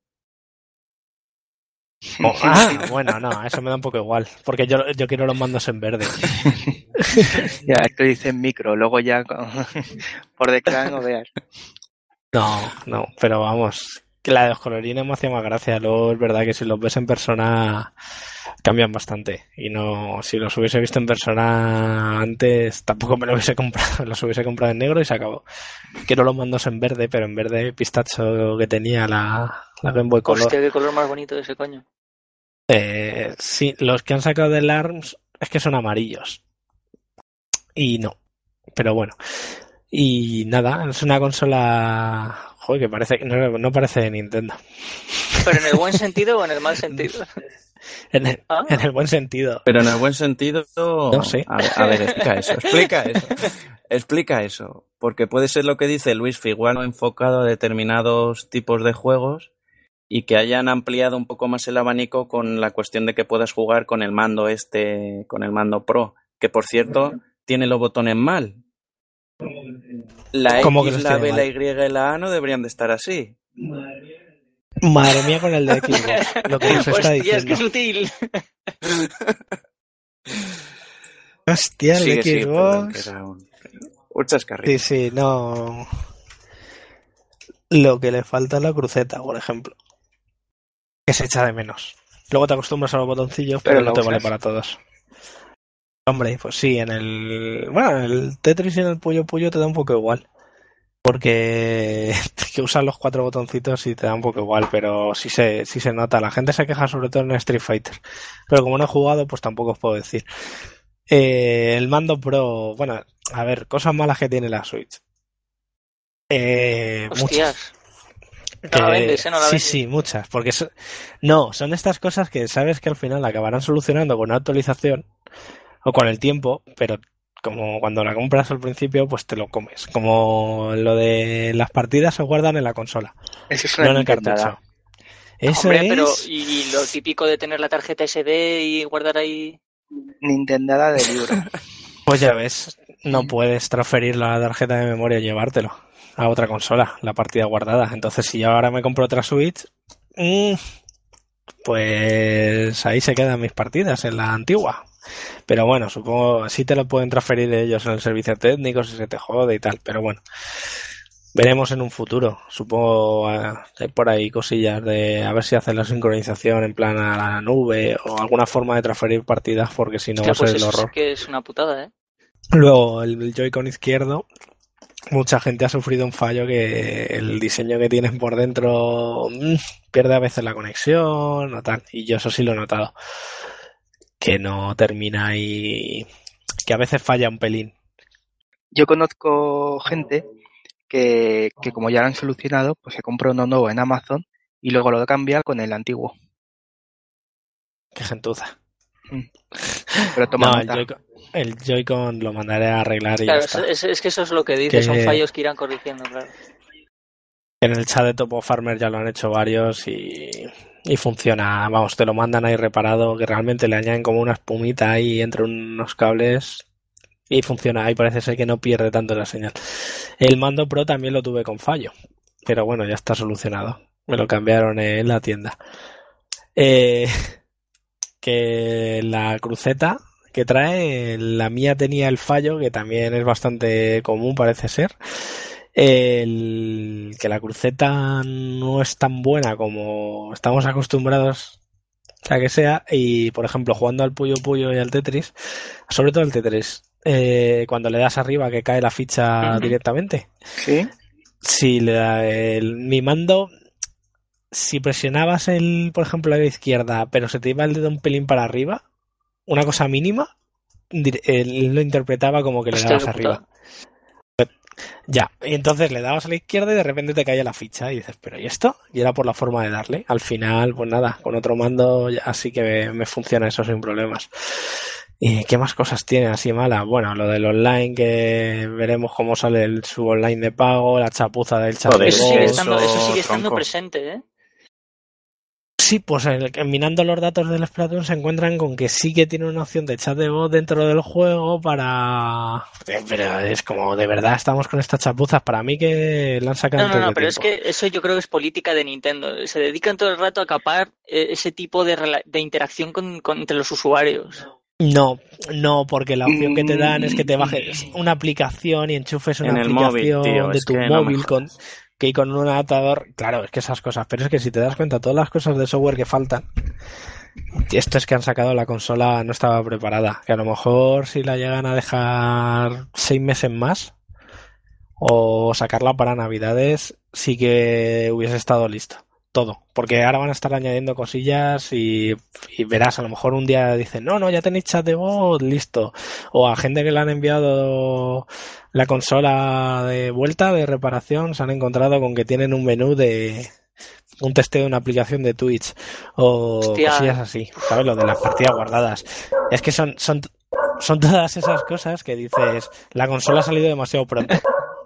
ah, bueno, no, eso me da un poco igual, porque yo, yo quiero los mandos en verde. ya, esto dice micro, luego ya por detrás no veas. No, no, pero vamos, que la de los colorines me hacía más gracia. Luego es verdad que si los ves en persona cambian bastante. Y no, si los hubiese visto en persona antes, tampoco me lo hubiese comprado. Los hubiese comprado en negro y se acabó. Quiero los mandos en verde, pero en verde pistacho que tenía la, la Game Boy Color. Hostia, qué color más bonito de ese coño. Eh, sí, los que han sacado del ARMS es que son amarillos. Y no. Pero bueno. Y nada, es una consola. Joder, que parece. No, no parece de Nintendo. ¿Pero en el buen sentido o en el mal sentido? En el, ah. en el, buen sentido. Pero en el buen sentido. No sé. A ver, explica eso. Explica eso. Explica eso. Porque puede ser lo que dice Luis Figuano enfocado a determinados tipos de juegos y que hayan ampliado un poco más el abanico con la cuestión de que puedas jugar con el mando este, con el mando Pro, que por cierto tiene los botones mal. La X, la B, la Y y la A no deberían de estar así. Madre mía con el de Xbox, lo que nos está diciendo. es que sutil. Hostia, el de Xbox. Muchas Sí, sí, no. Lo que le falta es la cruceta, por ejemplo que se echa de menos. Luego te acostumbras a los botoncillos, pero, no te vale para todos. Hombre, pues sí, en el. Bueno, el Tetris y en el Puyo Puyo te da un poco igual. Porque que usan los cuatro botoncitos y te da un poco igual, pero sí se, sí se nota. La gente se queja sobre todo en Street Fighter. Pero como no he jugado, pues tampoco os puedo decir. Eh, el mando Pro, bueno, a ver, cosas malas que tiene la Switch. Eh, muchas. ¿Eh? sí, sí, muchas. Porque no, son estas cosas que sabes que al final acabarán solucionando con una actualización o con el tiempo, pero como cuando la compras al principio, pues te lo comes. Como lo de las partidas se guardan en la consola, Eso es no en el cartucho. Eso es... pero y lo típico de tener la tarjeta SD y guardar ahí. Nintendo de libro. Pues ya ves, no puedes transferir la tarjeta de memoria y llevártelo a otra consola, la partida guardada. Entonces, si yo ahora me compro otra Switch, mm, pues ahí se quedan mis partidas en la antigua. Pero bueno, supongo, sí te lo pueden transferir ellos en el servicio técnico si se te jode y tal. Pero bueno, veremos en un futuro. Supongo ah, hay por ahí cosillas de a ver si hacen la sincronización en plan a la nube o alguna forma de transferir partidas porque si no va a ser pues el horror. Es que es una putada, ¿eh? Luego el Joy-Con izquierdo mucha gente ha sufrido un fallo que el diseño que tienes por dentro mm, pierde a veces la conexión o tal. Y yo eso sí lo he notado. Que no termina y que a veces falla un pelín. Yo conozco gente que, que como ya lo han solucionado, pues se compra uno nuevo en Amazon y luego lo cambia con el antiguo. Qué gentuza. Mm. Pero toma el Joy-Con lo mandaré a arreglar y claro, ya está. Es, que eso es lo que dice, son fallos que irán corrigiendo, claro. En el chat de Topo Farmer ya lo han hecho varios y, y funciona. Vamos, te lo mandan ahí reparado, que realmente le añaden como una espumita ahí entre unos cables y funciona. Ahí parece ser que no pierde tanto la señal. El mando Pro también lo tuve con fallo, pero bueno, ya está solucionado. Me lo cambiaron en la tienda. Eh, que la cruceta que trae, la mía tenía el fallo, que también es bastante común, parece ser. El, que la cruceta no es tan buena como estamos acostumbrados a que sea. Y por ejemplo, jugando al Puyo Puyo y al Tetris, sobre todo el Tetris, eh, cuando le das arriba que cae la ficha directamente. Sí. Si le da el, mi mando, si presionabas el, por ejemplo, a la izquierda, pero se te iba el dedo un pelín para arriba, una cosa mínima, él lo interpretaba como que le dabas arriba. Ya, y entonces le dabas a la izquierda y de repente te caía la ficha y dices, pero ¿y esto? Y era por la forma de darle. Al final, pues nada, con otro mando así que me, funciona eso sin problemas. ¿Y qué más cosas tiene así mala? Bueno, lo del online, que veremos cómo sale el sub online de pago, la chapuza del chat. eso sigue estando, eso sigue estando presente, ¿eh? Sí, pues minando los datos del Splatoon se encuentran con que sí que tiene una opción de chat de voz dentro del juego para... Pero es como, de verdad estamos con estas chapuzas. Para mí que la han sacado... No, no, no, pero es que eso yo creo que es política de Nintendo. Se dedican todo el rato a capar eh, ese tipo de, de interacción con, entre los usuarios. No, no, porque la opción que te dan es que te bajes una aplicación y enchufes una aplicación de tu móvil con que con un adaptador, claro, es que esas cosas, pero es que si te das cuenta, todas las cosas de software que faltan, esto es que han sacado la consola no estaba preparada, que a lo mejor si la llegan a dejar seis meses más o sacarla para navidades, sí que hubiese estado listo todo, porque ahora van a estar añadiendo cosillas y, verás, a lo mejor un día dicen, no, no, ya tenéis chat de voz, listo. O a gente que le han enviado la consola de vuelta, de reparación, se han encontrado con que tienen un menú de un testeo de una aplicación de Twitch o cosillas así, ¿sabes? Lo de las partidas guardadas. Es que son, son, son todas esas cosas que dices, la consola ha salido demasiado pronto.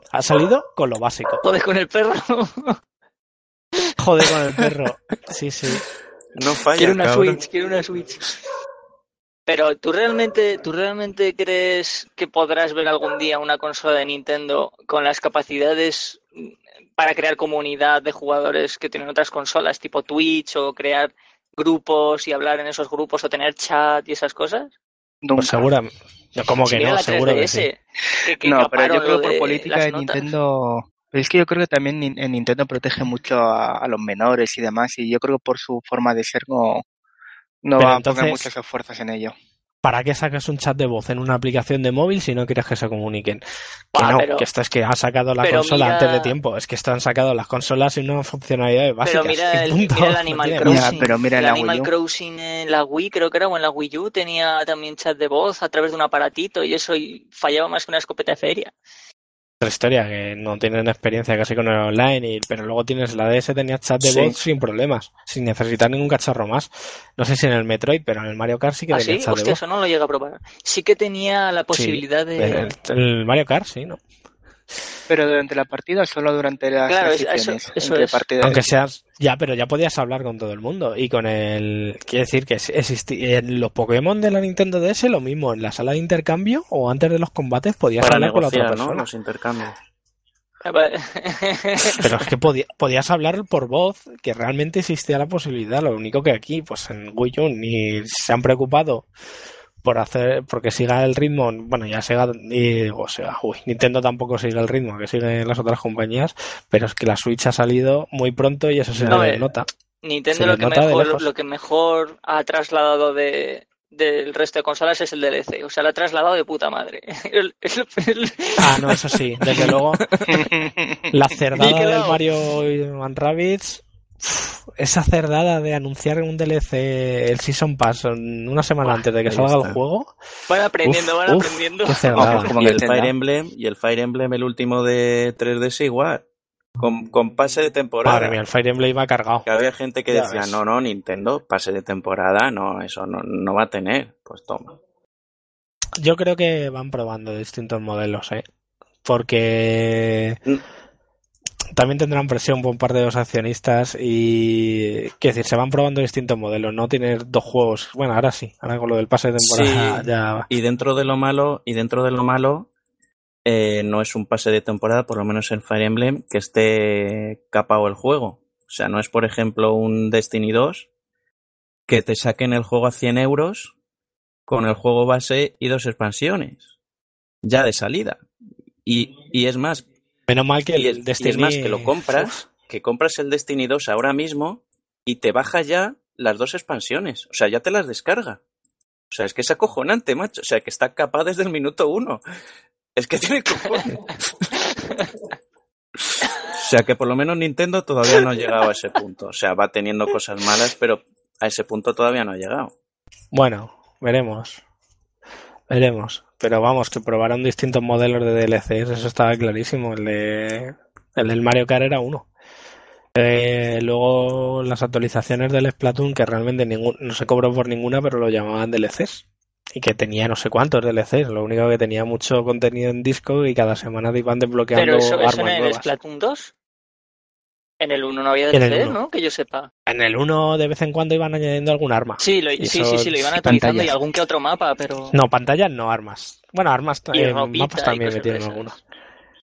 Ha salido con lo básico. Joder, con el perro. Joder con el perro. Sí, sí. No falla. Quiero una Switch, quiero una Switch. Pero ¿tú realmente, ¿tú realmente crees que podrás ver algún día una consola de Nintendo con las capacidades para crear comunidad de jugadores que tienen otras consolas, tipo Twitch, o crear grupos y hablar en esos grupos, o tener chat y esas cosas? No, pues seguramente. como que no, seguro que sí. no, pero yo creo que por política de Nintendo pero es que yo creo que también en Nintendo protege mucho a, los menores y demás, y yo creo que por su forma de ser no, no va a poner muchas fuerzas en ello. ¿Para qué sacas un chat de voz en una aplicación de móvil si no quieres que se comuniquen? Que no, que esto es que ha sacado la consola antes de tiempo. Es que esto han sacado las consolas sin una funcionalidad básica. Pero mira, el, mira el, Animal Crossing. pero mira el Animal Crossing en la Wii, creo que era, o en la Wii U, tenía también chat de voz a través de un aparatito y eso fallaba más que una escopeta de feria otra historia, que no tienen experiencia casi con el online, y, pero luego tienes la DS, tenía chat de voz sin problemas, sin necesitar ningún cacharro más. No sé si en el Metroid, pero en el Mario Kart sí que ¿Ah, tenía chat de voz. eso no lo llega a probar. Sí que tenía la posibilidad de... el Mario Kart, sí, ¿no? Pero durante la partida solo durante las claro, eso, Aunque seas ya, pero ya podías hablar con todo el mundo y con el quiere decir que existía en los Pokémon de la Nintendo DS lo mismo en la sala de intercambio o antes de los combates podías hablar con la otra persona. Los intercambios. Pero es que podías hablar por voz, que realmente existía la posibilidad. Lo único que aquí, pues en Wii U, ni se han preocupado por hacer, porque siga el ritmo, bueno, ya siga, y, o sea, uy, Nintendo tampoco sigue el ritmo que siguen las otras compañías, pero es que la Switch ha salido muy pronto y eso se eh, nota. Nintendo lo, que mejor, lo que mejor ha trasladado de, del resto de consolas es el DLC. O sea, lo ha trasladado de puta madre. ah, no, eso sí, desde luego. la cerdada del Mario and Rabbids esa cerdada de anunciar un DLC, el Season Pass, una semana antes de que salga el juego. Van aprendiendo, van aprendiendo. y el Fire Emblem, y el Fire Emblem, el último de 3DS igual. con, con, pase de temporada. Madre mía, el Fire Emblem va cargado. Que había gente que decía, no, no, Nintendo, pase de temporada, no, eso no, no va a tener. Pues toma. Yo creo que van probando distintos modelos, ¿eh? Porque mm. También tendrán presión por parte de los accionistas y, quiero decir, se van probando distintos modelos, no tener dos juegos. Bueno, ahora sí, ahora con lo del pase de temporada ya. Y dentro de lo malo, y dentro de lo malo, eh, no es un pase de temporada, por lo menos en Fire Emblem, que esté capado el juego. O sea, no es, por ejemplo, un Destiny 2 que te saquen el juego a 100 euros con el juego base y dos expansiones. Ya de salida. Y, y es más. Menos mal que el Destiny... es más que lo compras, que compras el Destiny 2 ahora mismo y te baja ya las dos expansiones. O sea, ya te las descarga. O sea, es que es acojonante, macho. O sea, que está capaz desde el minuto uno. Es que tiene cojones. o sea que por lo menos Nintendo todavía no ha llegado a ese punto. O sea, va teniendo cosas malas, pero a ese punto todavía no ha llegado. Bueno, veremos. Veremos. Pero vamos, que probaron distintos modelos de DLCs, eso estaba clarísimo. El, de, el del Mario Kart era uno. Eh, luego las actualizaciones del Splatoon, que realmente no se cobró por ninguna, pero lo llamaban DLCs y que tenía no sé cuántos DLCs, lo único que tenía mucho contenido en disco y cada semana te iban desbloqueando Pero eso, eso en el Splatoon 2? En el 1 no había DLCs, ¿no? Que yo sepa. En el 1 de vez en cuando iban añadiendo algún arma. Sí, sí, sí, sí, lo iban actualizando y algún que otro mapa, pero... No, pantallas no, armas. Bueno, armas, eh, mapas también metieron algunos.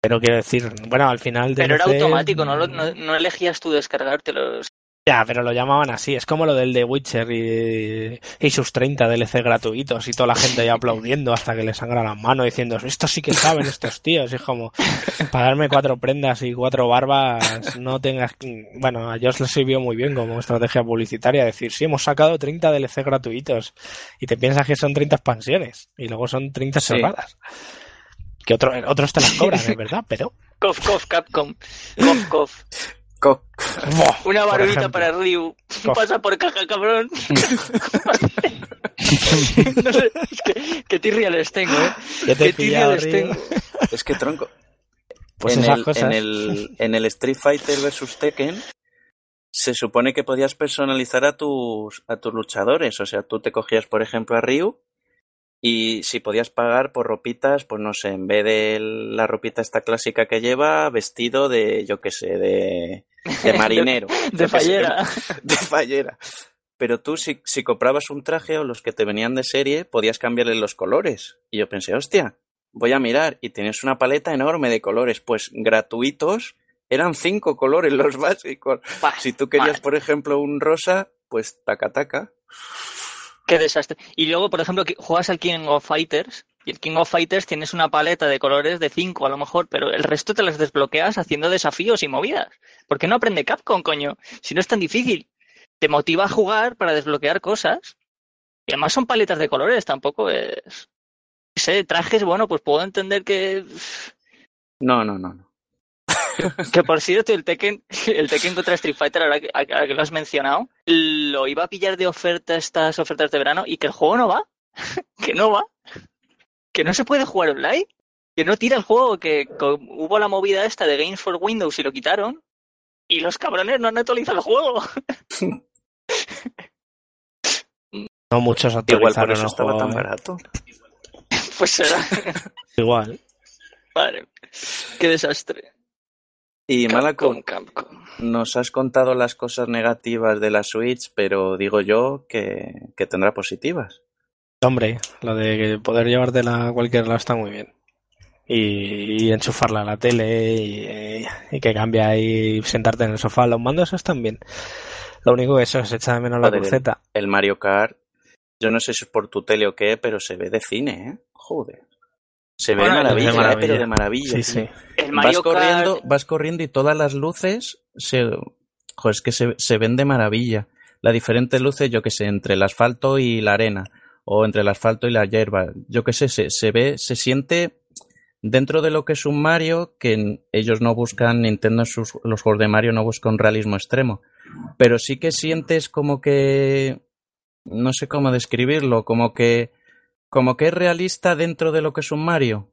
Pero quiero decir, bueno, al final... Pero era automático, ¿no? No, no elegías tú descargártelos. Ya, pero lo llamaban así. Es como lo del de Witcher y, y, sus 30 DLC gratuitos y toda la gente ahí aplaudiendo hasta que le sangra las manos diciendo, esto sí que saben estos tíos. Y es como, para darme cuatro prendas y cuatro barbas, no tengas... Bueno, a ellos les sirvió muy bien como estrategia publicitaria decir, sí, hemos sacado 30 DLC gratuitos y te piensas que son 30 expansiones y luego son 30 cerradas. Que otro, otros te las cobran, es verdad, pero... Cof, cof, Capcom. Cof, cof. Una barbita para Ryu. Pasa por caja, cabrón. no sé, es que, que tirria les tengo, ¿eh? Que tirria les tengo. Es que tronco. Pues en, el, en, el, en el Street Fighter vs Tekken se supone que podías personalizar a tus, a tus luchadores. O sea, tú te cogías, por ejemplo, a Ryu y si podías pagar por ropitas, pues no sé, en vez de la ropita esta clásica que lleva, vestido de, yo qué sé, de, de marinero. de, fallera. De, fallera. Pero tú, si, si comprabas un traje o los que te venían de serie, podías cambiarle los colores. Y yo pensé, hostia, voy a mirar. Y tienes una paleta enorme de colores, pues gratuitos. Eran cinco colores los básicos. si tú querías, por ejemplo, un rosa, pues taca taca. Qué desastre. Y luego, por ejemplo, juegas al King of Fighters y el King of Fighters tienes una paleta de colores de 5 a lo mejor, pero el resto te las desbloqueas haciendo desafíos y movidas. ¿Por qué no aprende Capcom, coño? Si no es tan difícil. Te motiva a jugar para desbloquear cosas. Y además son paletas de colores, tampoco es... Sé, trajes, bueno, pues puedo entender que... No, no, no. no. que por cierto, el Tekken, el Tekken contra Street Fighter, ahora que, ahora que, lo has mencionado, lo iba a pillar de oferta estas ofertas de verano y que el juego no va. que no va. Que no se puede jugar online. Que no tira el juego, que hubo la movida esta de Games for Windows y lo quitaron. Y los cabrones no han actualizado el juego. no muchos Igual por eso estaba tan ¿eh? barato. pues será. Igual. Vale. Qué desastre. Y Malaco, nos has contado las cosas negativas de la Switch, pero digo yo que, tendrá positivas. Hombre, lo de poder llevártela a cualquier lado está muy bien. Y, enchufarla a la tele y, que cambie ahí sentarte en el sofá. Los mandos están bien. Lo único que eso es echa de menos la cruceta. El Mario Kart, yo no sé si es por tu tele o qué, pero se ve de cine, ¿eh? Joder. Se ve de maravilla, ¿eh? pero de maravilla. Sí, sí. vas, corriendo, vas corriendo y todas las luces se, joder, es que se, se ven de maravilla. Las diferentes luces, yo que sé, entre el asfalto y la arena, o entre el asfalto y la hierba, yo que sé, se, se ve, se siente dentro de lo que es un Mario, que ellos no buscan, Nintendo, sus, los juegos de Mario no buscan un realismo extremo, pero sí que sientes como que, no sé cómo describirlo, como que como que es realista dentro de lo que es un Mario.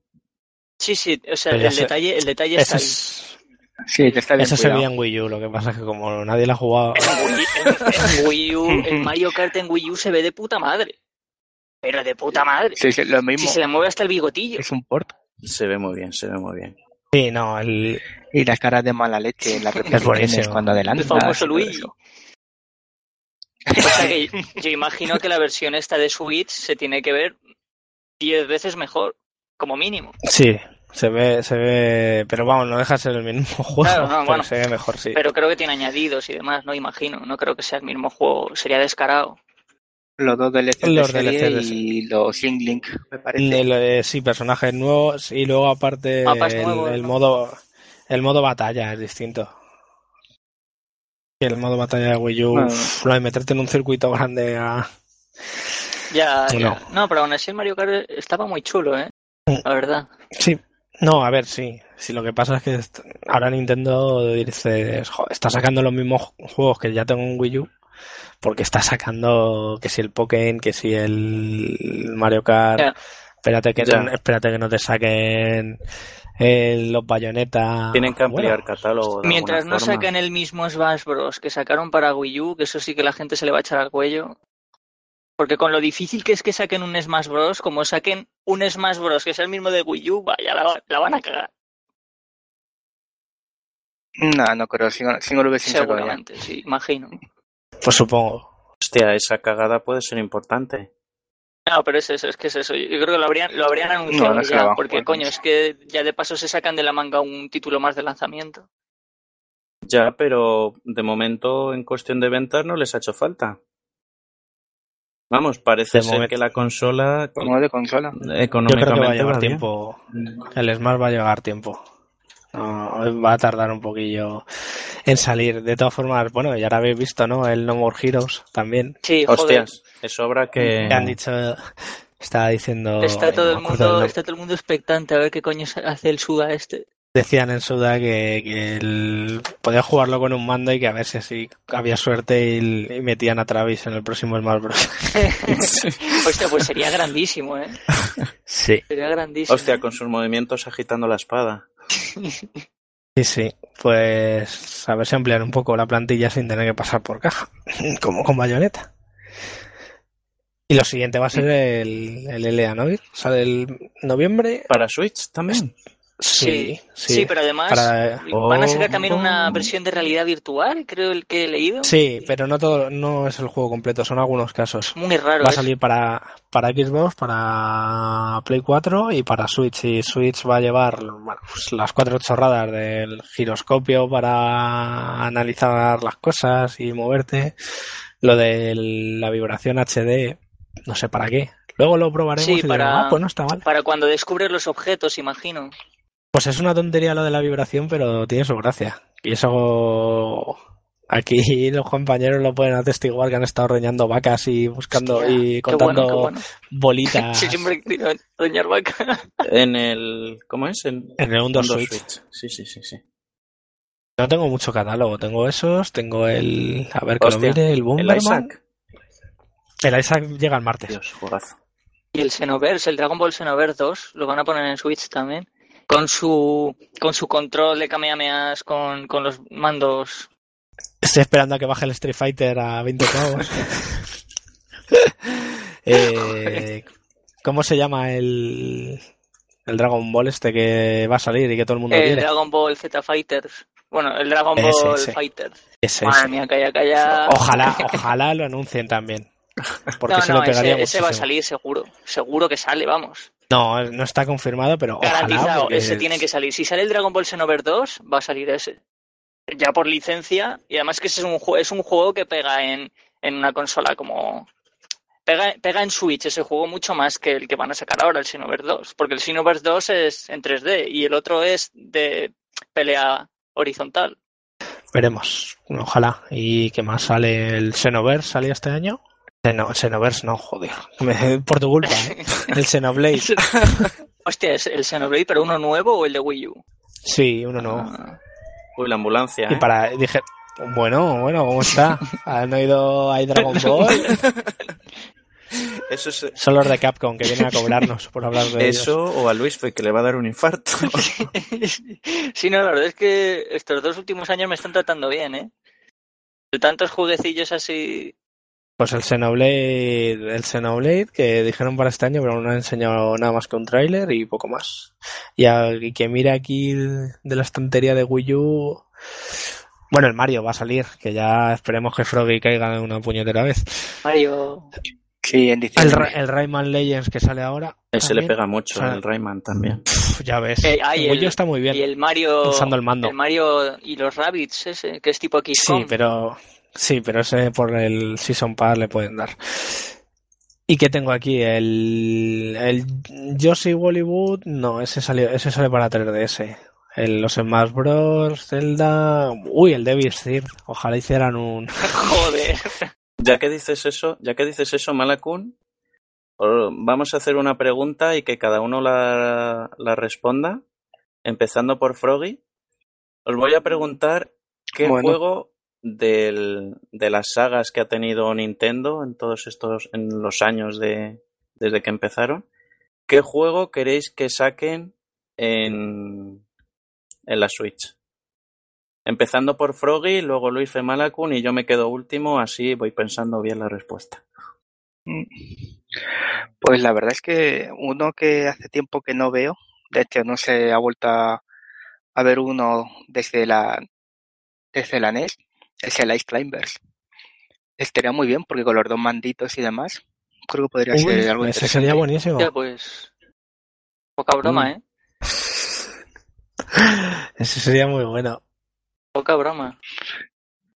Sí, sí, o sea, el detalle, el detalle está ahí. Sí, que está bien Eso se veía en Wii U, lo que pasa es que como nadie la ha jugado... En Wii, U, el Mario Kart en Wii U se ve de puta madre. Pero de puta madre. Sí, sí, lo mismo. Si se le mueve hasta el bigotillo. Es un port. Se ve muy bien, se ve muy bien. Sí, no, el... Y las caras de mala leche en la es cuando adelanta. El famoso Luigi. O sea que yo imagino que la versión esta de Switch se tiene que ver 10 veces mejor, como mínimo. Sí, se ve, se ve, pero vamos, no deja de ser el mismo juego, claro, no, bueno, se ve mejor, sí. Pero creo que tiene añadidos y demás, no imagino, no creo que sea el mismo juego, sería descarado. Los dos DLC los DLC y los Link, me parece. sí, personajes nuevos y luego aparte el, modo el modo batalla es distinto. El modo batalla de Wii U, lo de meterte en un circuito grande a... Ya, ya. No, pero aún así el Mario Kart estaba muy chulo, ¿eh? Mm. La verdad. Sí, no, a ver, sí. Sí, lo que pasa es que ahora Nintendo dice, está sacando los mismos juegos que ya tengo en Wii U, porque está sacando que si el Pokémon, que si el Mario Kart. Espérate que, no, espérate que no te saquen los bayonetas. Tienen que ampliar catálogo. Mientras no saquen el mismo Smash Bros. que sacaron para Wii U, que eso sí que la gente se le va a echar al cuello. Porque con lo difícil que es que saquen un Smash Bros., como saquen un Smash Bros. que es el mismo de Wii U, vaya, la, van a cagar. No, no creo, sin, sin Seguramente, sí, imagino. Pues supongo. Hostia, esa cagada puede ser importante. No, pero es eso, es que es eso. Yo creo que lo habrían, lo habrían anunciado ya, porque coño, es que ya de paso se sacan de la manga un título más de lanzamiento. Ya, pero de momento en cuestión de ventas no les ha hecho falta. Vamos, parece ser que la consola. Como de consola. Económicamente Yo creo que va a llevar tiempo. El Smart va a llevar tiempo. Va a tardar un poquillo en salir. De todas formas, bueno, ya habéis visto, ¿no? El No More Heroes también. Sí, Hostias, es obra que. han dicho. Estaba diciendo. Está todo, el mundo, está todo el mundo expectante a ver qué coño hace el Suda este. Decían en Suda que, que podía jugarlo con un mando y que a ver si así había suerte y, metían a Travis en el próximo Smash Bros. Hostia, pues sería grandísimo, ¿eh? Sí. Sería grandísimo. Hostia, con sus movimientos agitando la espada. Sí, sí. Pues a ver si ampliar un poco la plantilla sin tener que pasar por caja, como con bayoneta. Y lo siguiente va a ser el, el LA, ¿no? Sale el noviembre. ¿Para Switch también? Sí, sí, pero además van a sacar también una oh. versión de realidad virtual, creo el que he leído. Sí, pero no todo, no es el juego completo, son algunos casos. Muy raro. Va a salir para, para Xbox, para Play 4 y para Switch. Y Switch va a llevar pues las cuatro chorradas del giroscopio para analizar las cosas y moverte. Lo de la vibración HD, no sé para qué. Luego lo probaremos y para, ah, pues no está mal. Para cuando descubres los objetos, imagino. Pues es una tontería lo de la vibración, pero tiene su gracia. Y eso aquí los compañeros lo pueden atestiguar que han estado reñando vacas y buscando y contando bolitas. sí, siempre reñar vacas. En el. ¿Cómo es? En, el 1 Switch. Sí, sí, sí, sí. No tengo mucho catálogo. Tengo esos, tengo el. A ver que lo mire, el Bomberman. El Isaac. El Isaac llega el martes. Dios, jugazo. Y el Xenoverse, el Dragon Ball Xenoverse 2, lo van a poner en Switch también con su con su control de Kamehamehas con, con los mandos. Estoy esperando a que baje el Street Fighter a 20 pavos. eh, ¿Cómo se llama el, el Dragon Ball este que va a salir y que todo el mundo el Dragon Ball Z Fighters. Bueno, el Dragon Ball Fighters. Ese, Madre mía, calla, calla. Ojalá, ojalá lo anuncien también. Porque se le pegaría ese, ese va a salir seguro. Seguro que sale, vamos. No, no está confirmado, pero Garantizado, ese tiene que salir. Si sale el Dragon Ball Xenoverse 2, va a salir ese. Ya por licencia, y además que ese es un, es un juego que pega en, en una consola como... Pega, pega en Switch ese juego mucho más que el que van a sacar ahora, el Xenoverse 2. Porque el Xenoverse 2 es en 3D y el otro es de pelea horizontal. Veremos, ojalá. ¿Y qué más sale? ¿El Xenoverse salía este año? No, Xenoverse no, joder. Por tu culpa, ¿eh? El Xenoblade. Hostia, ¿es el Xenoblade, pero uno nuevo o el de Wii U? Sí, uno nuevo. Ah. Uy, la ambulancia. Y ¿eh? para, dije, bueno, bueno, ¿cómo está? ¿Han oído ahí Dragon Ball? eso es... Son los de Capcom que vienen a cobrarnos por hablar de Eso o a Luis que le va a dar un infarto. sí, no, la verdad es que estos dos últimos años me están tratando bien, ¿eh? De tantos jueguecillos así pues el Xenoblade, el Xenoblade que dijeron para este año, pero no han enseñado nada más que un tráiler y poco más. Y, al, que mira aquí de la estantería de Wii U, bueno, el Mario va a salir, que ya esperemos que Froggy caiga una puñetera vez. Mario. Sí, en diciembre. El, Rayman Legends que sale ahora. Ese le pega mucho, el Rayman también. ya ves. Eh, el Wii U está muy bien. Y el Mario. Usando el mando. El Mario y los Rabbits, ese, que es tipo aquí. Sí, pero Sí, pero ese por el Season Pass le pueden dar. ¿Y qué tengo aquí? El, el Yoshi Bollywood, no, ese salió, ese sale para 3DS. El, los Smash Bros, Zelda, uy, el Devil's Third. Ojalá hicieran un. Joder. Ya que dices eso, ya que dices eso, Malakun, vamos a hacer una pregunta y que cada uno la, la responda, empezando por Froggy. Os voy a preguntar qué juego del, de las sagas que ha tenido Nintendo en todos estos, en los años de, desde que empezaron, ¿qué juego queréis que saquen en, en la Switch? Empezando por Froggy, luego Luis Femalakun y yo me quedo último, así voy pensando bien la respuesta. Mm. Pues la verdad es que uno que hace tiempo que no veo, de hecho no se ha vuelto a, a ver uno desde la desde la NES, es el Ice Climbers. Estaría muy bien porque con los dos manditos y demás, creo que podría ser algo ese sería buenísimo. Ya, pues. Poca broma, mm. ¿eh? ese sería muy bueno. Poca broma.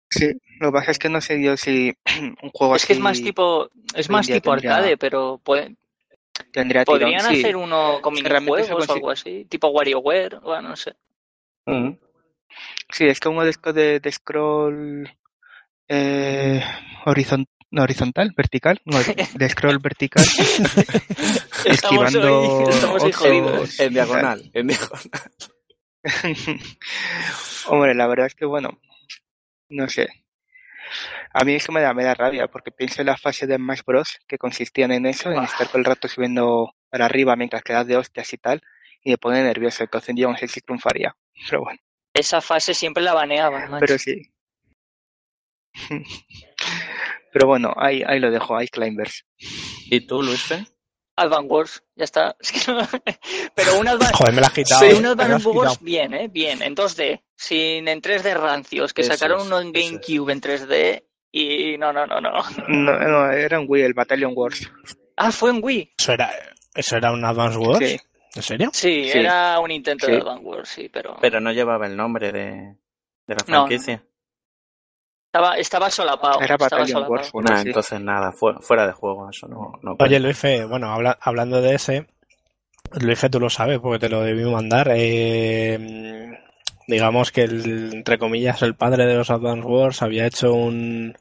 Sí, lo que pasa es que no sé yo si un juego es así. Es que es más tipo. Es más tipo arcade, pero. Puede... Tendría Podrían hacer uno con minijuegos o algo así, tipo WarioWare, o no sé. Mm. Sí, es como de, de, de scroll eh, horizontal, vertical, no, de scroll vertical, esquivando estamos en diagonal, en diagonal. Hombre, la verdad es que bueno, no sé. A mí es que me da, me da rabia porque pienso en la fase de Smash Bros. que consistían en eso, en estar todo el rato subiendo para arriba mientras quedas de hostias y tal, y me pone nervioso. Entonces yo no sé si triunfaría. Pero bueno. Esa fase siempre la baneaba. Pero sí. Pero bueno, ahí, ahí lo dejo, Ice Climbers. ¿Y tú, Luis? Advance Wars, ya está. Pero un Advance, Joder, me la has quitado. Sí, un Advance Wars bien, ¿eh? Bien, en 2D. Sin en 3D rancios, que sacaron uno en GameCube en 3D y no, no, no, no. No, no, era en Wii, el Battalion Wars. Ah, fue en Wii. ¿Eso era, eso era un Advance Wars? Sí. ¿En serio? Sí, era un intento de Advance sí, pero... Pero no llevaba el nombre de, de la franquicia. Estaba, estaba solapado. Era estaba solapado. Nah, entonces nada, fuera de juego, eso no... no Oye, Luife, bueno, hablando de ese, Luife tú lo sabes porque te lo debí mandar. Eh, digamos que, el, entre comillas, el padre de los Advance Wars había hecho un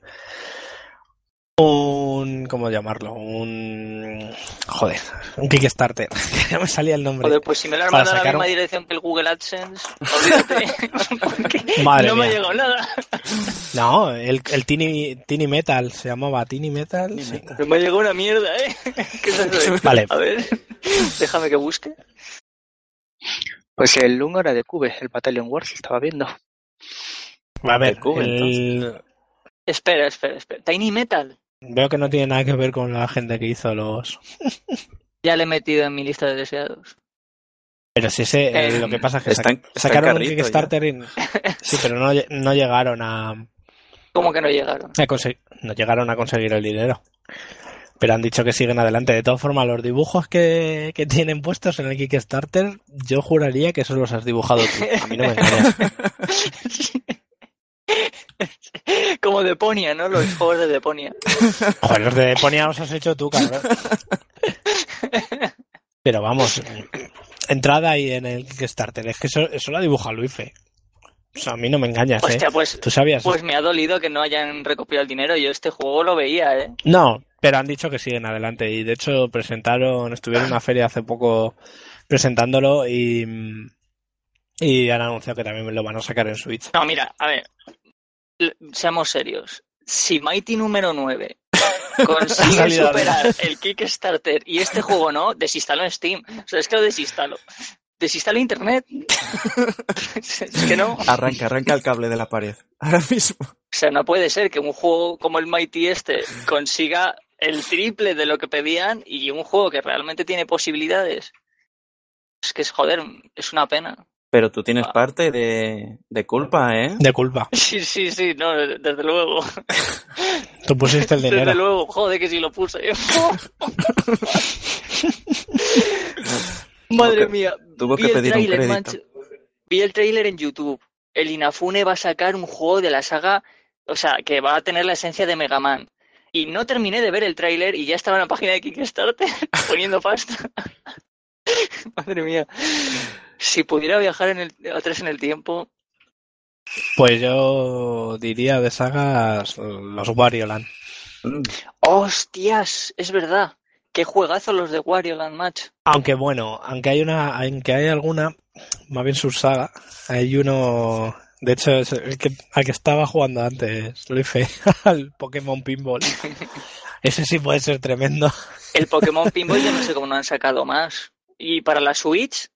un ¿cómo llamarlo? un joder, un Kickstarter, ya me salía el nombre. Joder, pues si me lo han mandado a la misma dirección que el Google AdSense, olvídate. Madre no me ha llegado nada. No, el, el Tiny, Tiny Metal se llamaba Tiny Metal. Sí. Me ha llegado una mierda, eh. ¿Qué es? Vale. A ver, déjame que busque. Pues el 1 era de Cube, el Battalion Wars, estaba viendo. A ver, Cube, el... Espera, espera, espera. Tiny Metal. Veo que no tiene nada que ver con la gente que hizo los. ya le he metido en mi lista de deseados. Pero si ese, eh, lo que pasa es que sacaron un Kickstarter y... Sí, pero no, no llegaron a... ¿Cómo que no llegaron? no llegaron a conseguir el dinero. Pero han dicho que siguen adelante. De todas formas, los dibujos que, que tienen puestos en el Kickstarter, yo juraría que esos los has dibujado tú. A mí no me engañas. Como Deponia, ¿no? Los juegos de Deponia. Joder, los de Deponia los has hecho tú, cabrón. Pero vamos, entrada ahí en el Kickstarter. Es que eso, eso lo ha dibujado Luife. O sea, a mí no me engañas, Hostia, ¿eh? Pues, ¿Tú sabías? Pues me ha dolido que no hayan recopilado el dinero. Yo este juego lo veía, ¿eh? No, pero han dicho que siguen adelante. Y de hecho presentaron, estuvieron en una feria hace poco presentándolo y, y han anunciado que también lo van a sacar en Switch. No, mira, a ver, seamos serios. Si Mighty número 9 consigue superar el Kickstarter y este juego no, desinstalo en Steam. O sea, es que lo desinstalo. Desinstalo Internet. es que no. Arranca, arranca el cable de la pared. Ahora mismo. O sea, no puede ser que un juego como el Mighty este consiga el triple de lo que pedían y un juego que realmente tiene posibilidades. Es que es joder, es una pena. Pero tú tienes ah. parte de, de, culpa, ¿eh? De culpa. Sí, sí, sí, no, desde luego. Tú pusiste el dinero. Desde luego, joder, que sí lo puse. Madre mía. Tuvo que pedir un crédito. vi el trailer en YouTube. El Inafune va a sacar un juego de la saga, o sea, que va a tener la esencia de Mega Man. Y no terminé de ver el trailer y ya estaba en la página de Kickstarter poniendo pasta. Madre mía. Si pudiera viajar en el, atrás en el tiempo. Pues yo diría de sagas los Wario Land. ¡Hostias! Es verdad. Qué juegazo los de Wario Land Match. Aunque bueno, aunque hay una, aunque hay alguna, más bien su saga, hay uno, de hecho, el que, al que estaba jugando antes, lo hice, al Pokémon Pinball. Ese sí puede ser tremendo. El Pokémon Pinball yo no sé cómo no han sacado más. Y para la Switch,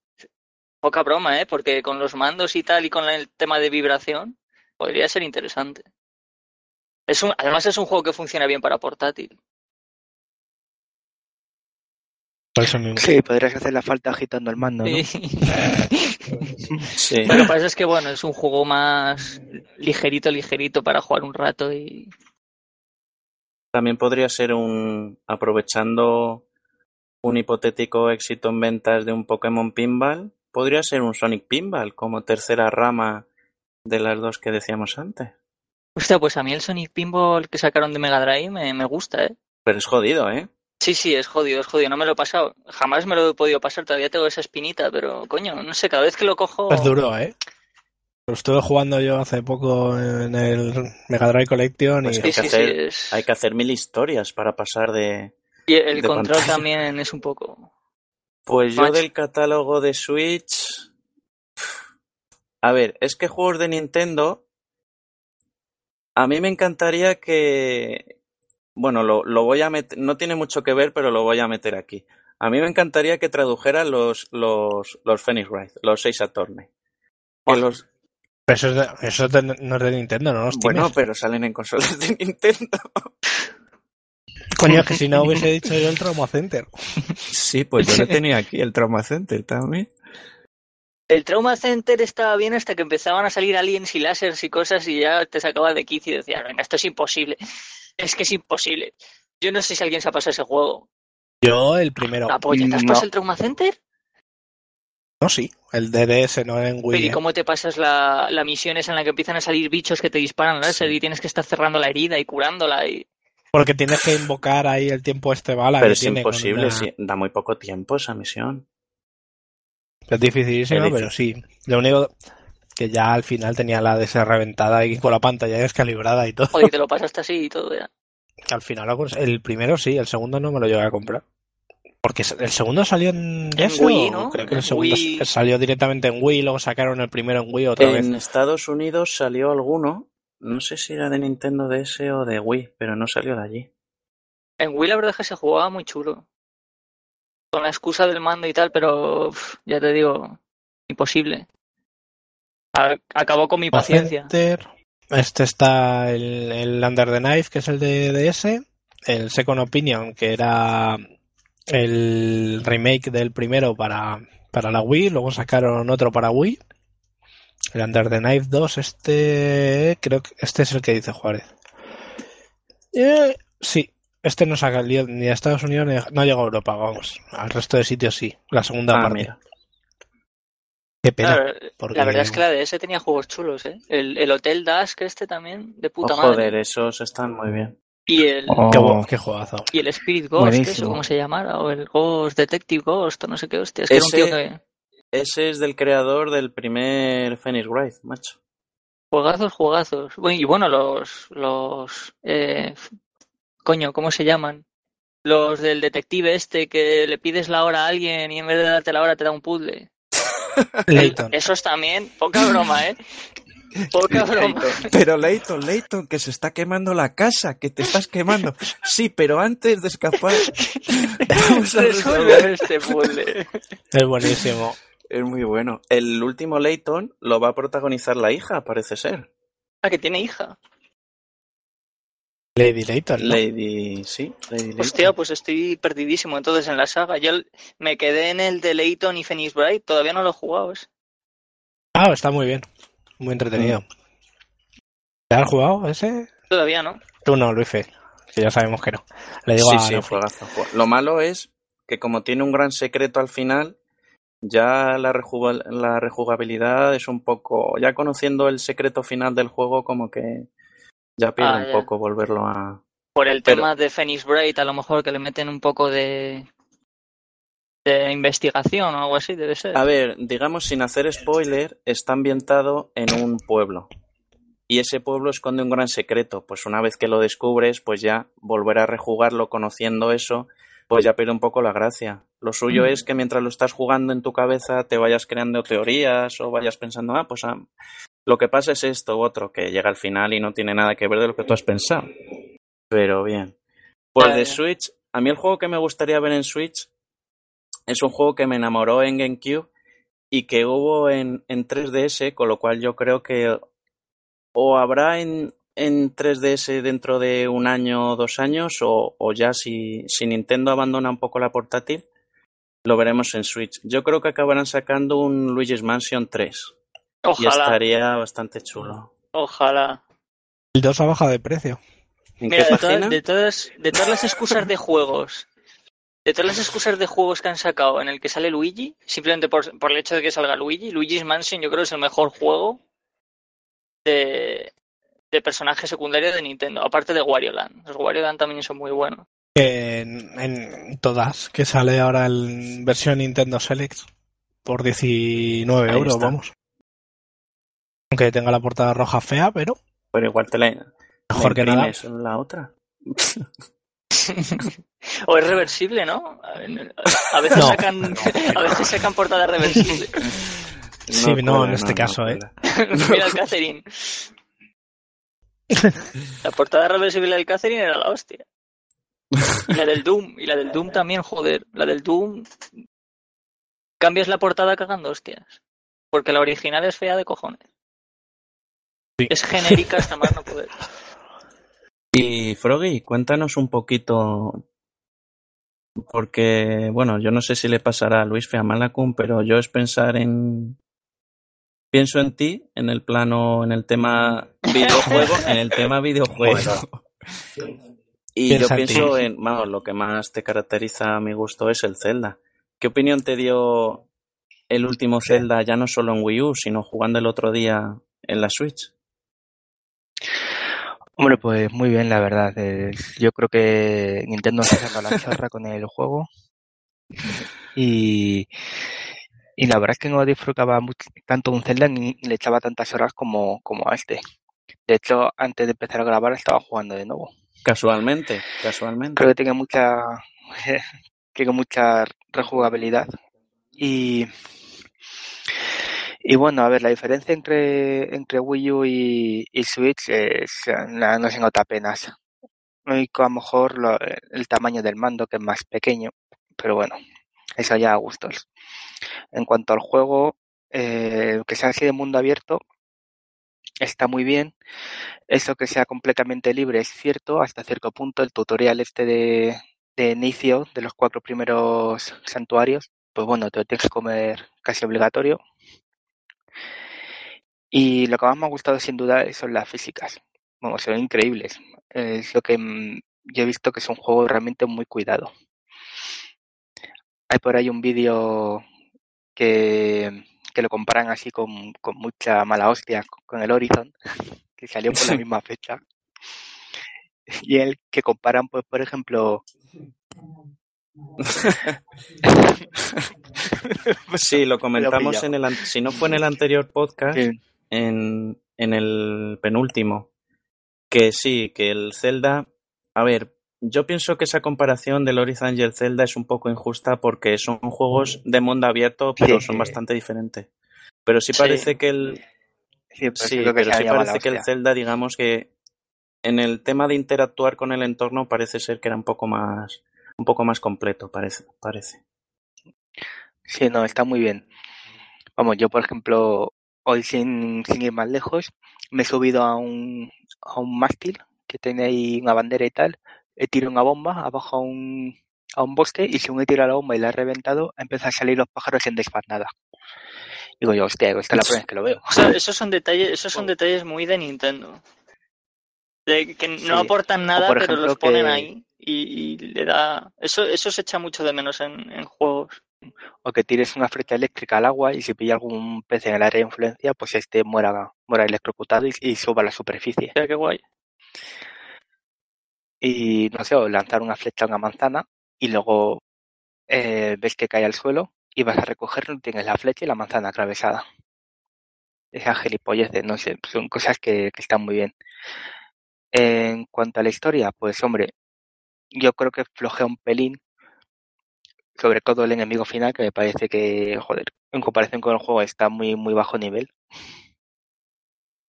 poca broma, ¿eh? Porque con los mandos y tal y con el tema de vibración, podría ser interesante. Es un, además es un juego que funciona bien para portátil. Sí, podrías hacer la falta agitando el mando, ¿no? Sí. Lo que pasa es que, bueno, es un juego más ligerito, ligerito para jugar un rato y... También podría ser un... aprovechando un hipotético éxito en ventas de un Pokémon Pinball, podría ser un Sonic Pinball como tercera rama de las dos que decíamos antes. Hostia, pues a mí el Sonic Pinball que sacaron de Mega Drive me, me gusta, ¿eh? Pero es jodido, ¿eh? Sí, sí, es jodido, es jodido. No me lo he pasado. Jamás me lo he podido pasar. Todavía tengo esa espinita, pero coño, no sé, cada vez que lo cojo. Es duro, ¿eh? Lo estuve jugando yo hace poco en el Mega Drive Collection y pues hay, que hacer, hay que hacer mil historias para pasar de, y el control también es un poco. Pues yo del catálogo de Switch. A ver, es que juegos de Nintendo. A mí me encantaría que. Bueno, lo, lo voy a meter. No tiene mucho que ver, pero lo voy a meter aquí. A mí me encantaría que tradujeran los, los, los Phoenix Wright, los seis Attorney. los... eso, eso no es de Nintendo, ¿no? bueno, pero salen en consolas de Nintendo. Coño, que si no hubiese dicho yo el Trauma Center. Sí, pues yo lo tenía aquí, el Trauma Center también. El Trauma Center estaba bien hasta que empezaban a salir aliens y lásers y cosas y ya te sacaba de quicio y decías, venga, esto es imposible. Es que es imposible. Yo no sé si alguien se ha pasado ese juego. Yo el primero. ¿La polla? ¿Te has pasado el Trauma Center? No, sí, el DDS no en Wii. Pero ¿y cómo te pasas la, la misión esa en la que empiezan a salir bichos que te disparan láser y tienes que estar cerrando la herida y curándola? Y... Porque tienes que invocar ahí el tiempo este bala. Pero es imposible, da muy poco tiempo esa misión. Es dificilísimo, pero sí. Lo único que ya al final tenía la de ser reventada y con la pantalla descalibrada y todo. Oye, te lo pasaste así y todo ya. Al final, el primero sí, el segundo no me lo llegué a comprar. Porque el segundo salió en, Wii, ¿no? Creo que el segundo salió directamente en Wii, luego sacaron el primero en Wii otra vez. En Estados Unidos salió alguno no sé si era de Nintendo DS o de Wii, pero no salió de allí. En Wii la verdad es que se jugaba muy chulo. Con la excusa del mando y tal, pero ya te digo, imposible. acabó con mi paciencia. Este está el, el, Under the Knife, que es el de DS. El Second Opinion, que era el remake del primero para, para la Wii. Luego sacaron otro para Wii. El Under the Knife 2, este. Creo que este es el que dice Juárez. Eh, sí, este no salido ni a Estados Unidos ni a, no llegó a Europa, vamos. Al resto de sitios sí. La segunda ah, parte. Qué pena. La verdad es que la DS tenía juegos chulos, ¿eh? El, Hotel Dusk este también, de puta oh, madre. Joder, esos están muy bien. Y el. Oh, qué, juegazo. Y el Spirit Ghost, eso, ¿cómo se llamara? O el Ghost Detective Ghost, o no sé qué hostia. Es que era un tío que. Ese es del creador del primer Phoenix Wright, macho. Juegazos, juegazos. Y bueno, los. los eh, coño, ¿cómo se llaman? Los del detective este que le pides la hora a alguien y en vez de darte la hora te da un puzzle. Esos también, poca broma, ¿eh? Poca broma. Pero Leighton, Leighton, que se está quemando la casa, que te estás quemando. Sí, pero antes de escapar, vamos a resolver este puzzle. Es buenísimo. Es muy bueno. El último Leighton lo va a protagonizar la hija, parece ser. Ah, que tiene hija. Lady Leighton. Lady, sí, Lady Hostia, pues estoy perdidísimo entonces en la saga. Yo me quedé en el de Leighton y Phoenix Bright, todavía no lo he jugado. Ah, está muy bien. Muy entretenido. ¿Te has jugado ese? Todavía no. Tú no, Luis que ya sabemos que no. Le digo sí, sí, Lo malo es que como tiene un gran secreto al final, ya la, la rejugabilidad es un poco, ya conociendo el secreto final del juego, como que ya pierde ah, un poco volverlo a... Por el tema de Phoenix Bright, a lo mejor que le meten un poco de, de investigación o algo así, debe ser. A ver, digamos sin hacer spoiler, está ambientado en un pueblo. Y ese pueblo esconde un gran secreto. Pues una vez que lo descubres, pues ya volver a rejugarlo conociendo eso pues ya pierde un poco la gracia. Lo suyo mm. es que mientras lo estás jugando en tu cabeza te vayas creando teorías o vayas pensando, ah, pues ah, lo que pasa es esto u otro, que llega al final y no tiene nada que ver de lo que tú has pensado. Pero bien. Pues de Switch, a mí el juego que me gustaría ver en Switch es un juego que me enamoró en GameCube y que hubo en, en 3DS, con lo cual yo creo que o habrá en, en 3DS dentro de un año o dos años o, ya si, si, Nintendo abandona un poco la portátil, lo veremos en Switch. Yo creo que acabarán sacando un Luigi's Mansion 3. Ojalá. Y estaría bastante chulo. Ojalá. El 2 ha bajado de precio. Mira, de, todas, de todas las excusas de juegos de todas las excusas de juegos que han sacado en el que sale Luigi, simplemente por, por, el hecho de que salga Luigi, Luigi's Mansion yo creo que es el mejor juego de, de personaje secundario de Nintendo, aparte de Wario Land. Los Wario Land también son muy buenos. En, todas, que sale ahora en versión Nintendo Select por 19 euros, vamos. Aunque tenga la portada roja fea, pero. Pero igual te la. Mejor que nada. la otra. o es reversible, ¿no? A veces, sacan, a veces sacan portada reversible. Sí, no, en este caso, ¿eh? Mira el Catherine. La portada reversible del Catherine era la hostia. Y la del Doom, y la del Doom también, joder. La del Doom. Cambias la portada cagando hostias. Porque la original es fea de cojones. Es genérica hasta más no poder. Y Froggy, cuéntanos un poquito. Porque, bueno, yo no sé si le pasará a Luis Feamalacum, pero yo es pensar en, pienso en ti en el plano, en el tema videojuego, en el tema videojuego. Y yo pienso en, vamos, lo que más te caracteriza a mi gusto es el Zelda. ¿Qué opinión te dio el último Zelda, ya no solo en Wii U, sino jugando el otro día en la Switch? Hombre, pues muy bien, la verdad. yo creo que Nintendo se ha sacado la chorra con el juego. Y, y la verdad es que no disfrutaba tanto un Zelda ni le echaba tantas horas como, como a este. De hecho, antes de empezar a grabar estaba jugando de nuevo. Casualmente, casualmente. Creo que tiene mucha, tiene mucha rejugabilidad. Y, y bueno, a ver, la diferencia entre, entre Wii U y, Switch es, no, se nota apenas. a lo mejor el tamaño del mando, que es más pequeño, pero bueno, eso ya a gustos. En cuanto al juego, eh, que sea así de mundo abierto, está muy bien. Eso que sea completamente libre es cierto, hasta cierto punto. El tutorial este de, de inicio de los cuatro primeros santuarios, pues bueno, te lo tienes que comer casi obligatorio. Y lo que más me ha gustado sin duda son las físicas. Bueno, son increíbles. Es lo que mm, yo he visto que es un juego realmente muy cuidado. Hay por ahí un vídeo que, que lo comparan así con, con mucha mala hostia con el Horizon, que salió por la misma fecha. Y el que comparan, pues, por ejemplo. sí, lo comentamos en el. Si no fue en el anterior podcast, en, en el penúltimo. Que sí, que el Zelda. A ver, yo pienso que esa comparación del Horizon y el Zelda es un poco injusta porque son juegos de mundo abierto, pero son bastante diferentes. Pero sí parece que el, Sí, pero sí parece que el Zelda, digamos que en el tema de interactuar con el entorno parece ser que era un poco más un poco más completo, parece, parece. Sí, no, está muy bien. Vamos, yo por ejemplo, hoy sin, sin ir más lejos, me he subido a un, a un mástil que tiene ahí una bandera y tal, he tirado una bomba abajo a un, a un bosque y según he tirado la bomba y la he reventado, empiezan a salir los pájaros en desparnada. Digo yo, hostia, esta es la primera vez que lo veo. O sea, esos son detalles, esos son detalles muy de Nintendo. De que no aportan nada, pero los ponen ahí y, le da. Eso, eso se echa mucho de menos en, juegos. O que tires una flecha eléctrica al agua y si pilla algún pez en el área de influencia, pues este muera, muera electrocutado y, suba a la superficie. qué guay. Y no sé, o lanzar una flecha a una manzana y luego eh, ves que cae al suelo y vas a recogerlo y tienes la flecha y la manzana atravesada. Esa gilipollez de, no sé, son cosas que, que están muy bien. En cuanto a la historia, pues hombre, yo creo que flojea un pelín, sobre todo el enemigo final, que me parece que, joder, en comparación con el juego está muy, muy bajo nivel.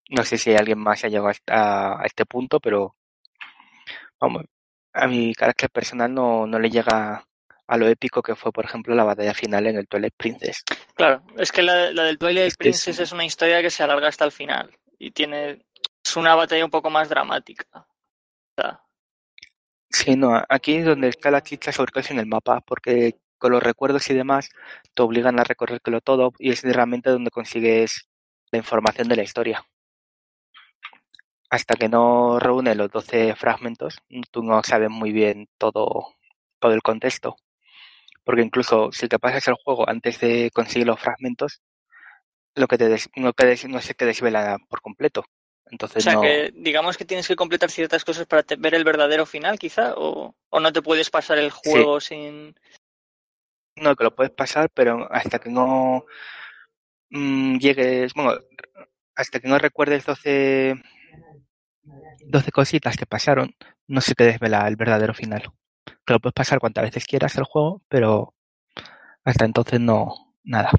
No sé si alguien más ha llegado a, este punto, pero vamos, a mi carácter personal no, no le llega a lo épico que fue, por ejemplo, la batalla final en el Twilight Princess. Claro, es que la, del Twilight Princess es... una historia que se alarga hasta el final y tiene es una batalla un poco más dramática. Sí, no, aquí es donde está la chicha sobre todo en el mapa, porque con los recuerdos y demás te obligan a recorrerlo todo y es realmente donde consigues la información de la historia. Hasta que no reúne los 12 fragmentos, tú no sabes muy bien todo, todo el contexto. Porque incluso si te pasas el juego antes de conseguir los fragmentos, lo que te no, no se te desvela por completo. Entonces o sea, que digamos que tienes que completar ciertas cosas para ver el verdadero final, quizá, o, o no te puedes pasar el juego sin. No, que lo puedes pasar, pero hasta que no mm, llegues, bueno, hasta que no recuerdes 12, 12 cositas que pasaron, no se te desvela el verdadero final. Que lo puedes pasar cuantas veces quieras el juego, pero hasta entonces no, nada.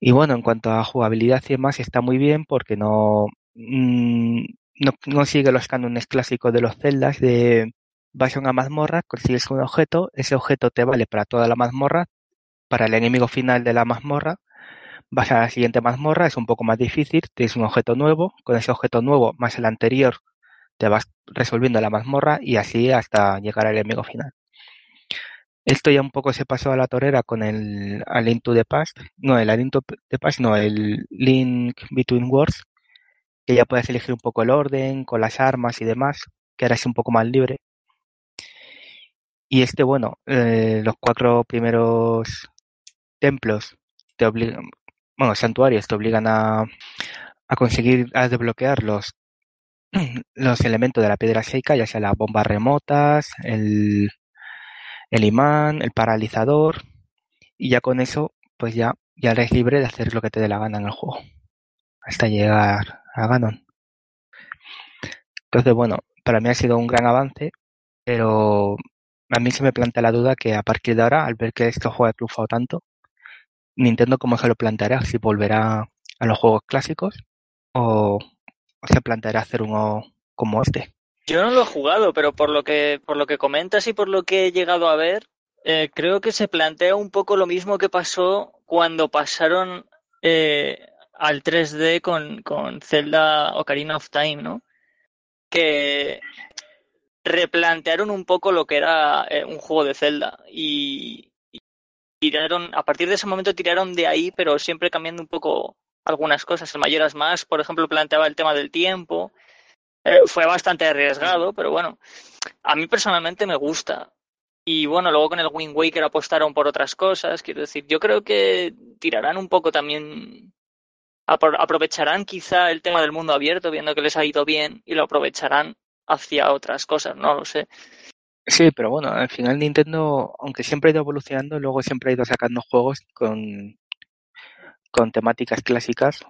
Y bueno, en cuanto a jugabilidad y demás, está muy bien porque no, mm, no, no, sigue los cánones clásicos de los celdas de vas a una mazmorra, consigues un objeto, ese objeto te vale para toda la mazmorra, para el enemigo final de la mazmorra, vas a la siguiente mazmorra, es un poco más difícil, tienes un objeto nuevo, con ese objeto nuevo más el anterior te vas resolviendo la mazmorra y así hasta llegar al enemigo final. Esto ya un poco se pasó a la torera con el a Link to the Past, no, el Link to the Past, no, el Link Between Worlds, que ya puedes elegir un poco el orden con las armas y demás, que ahora es un poco más libre. Y este, bueno, eh, los cuatro primeros templos te obligan, bueno, santuarios te obligan a, a conseguir, a desbloquear los, los elementos de la piedra seca, ya sea las bombas remotas, el, el imán, el paralizador, y ya con eso, pues ya, ya eres libre de hacer lo que te dé la gana en el juego. Hasta llegar a Ganon. Entonces, bueno, para mí ha sido un gran avance, pero a mí se me plantea la duda que a partir de ahora, al ver que este juego ha triunfado tanto, Nintendo cómo se lo planteará, si volverá a los juegos clásicos o se planteará hacer uno como este. Yo no lo he jugado, pero por lo que, por lo que comentas y por lo que he llegado a ver, eh, creo que se plantea un poco lo mismo que pasó cuando pasaron eh, al 3D con, con Zelda Ocarina of Time, ¿no? Que replantearon un poco lo que era eh, un juego de Zelda y, y, tiraron, a partir de ese momento tiraron de ahí, pero siempre cambiando un poco algunas cosas. El Mayoras Más, por ejemplo, planteaba el tema del tiempo eh, fue bastante arriesgado, pero bueno, a mí personalmente me gusta. Y bueno, luego con el Wind Waker apostaron por otras cosas. Quiero decir, yo creo que tirarán un poco también. Aprovecharán quizá el tema del mundo abierto, viendo que les ha ido bien, y lo aprovecharán hacia otras cosas, no lo sé. Sí, pero bueno, al final Nintendo, aunque siempre ha ido evolucionando, luego siempre ha ido sacando juegos con, con temáticas clásicas.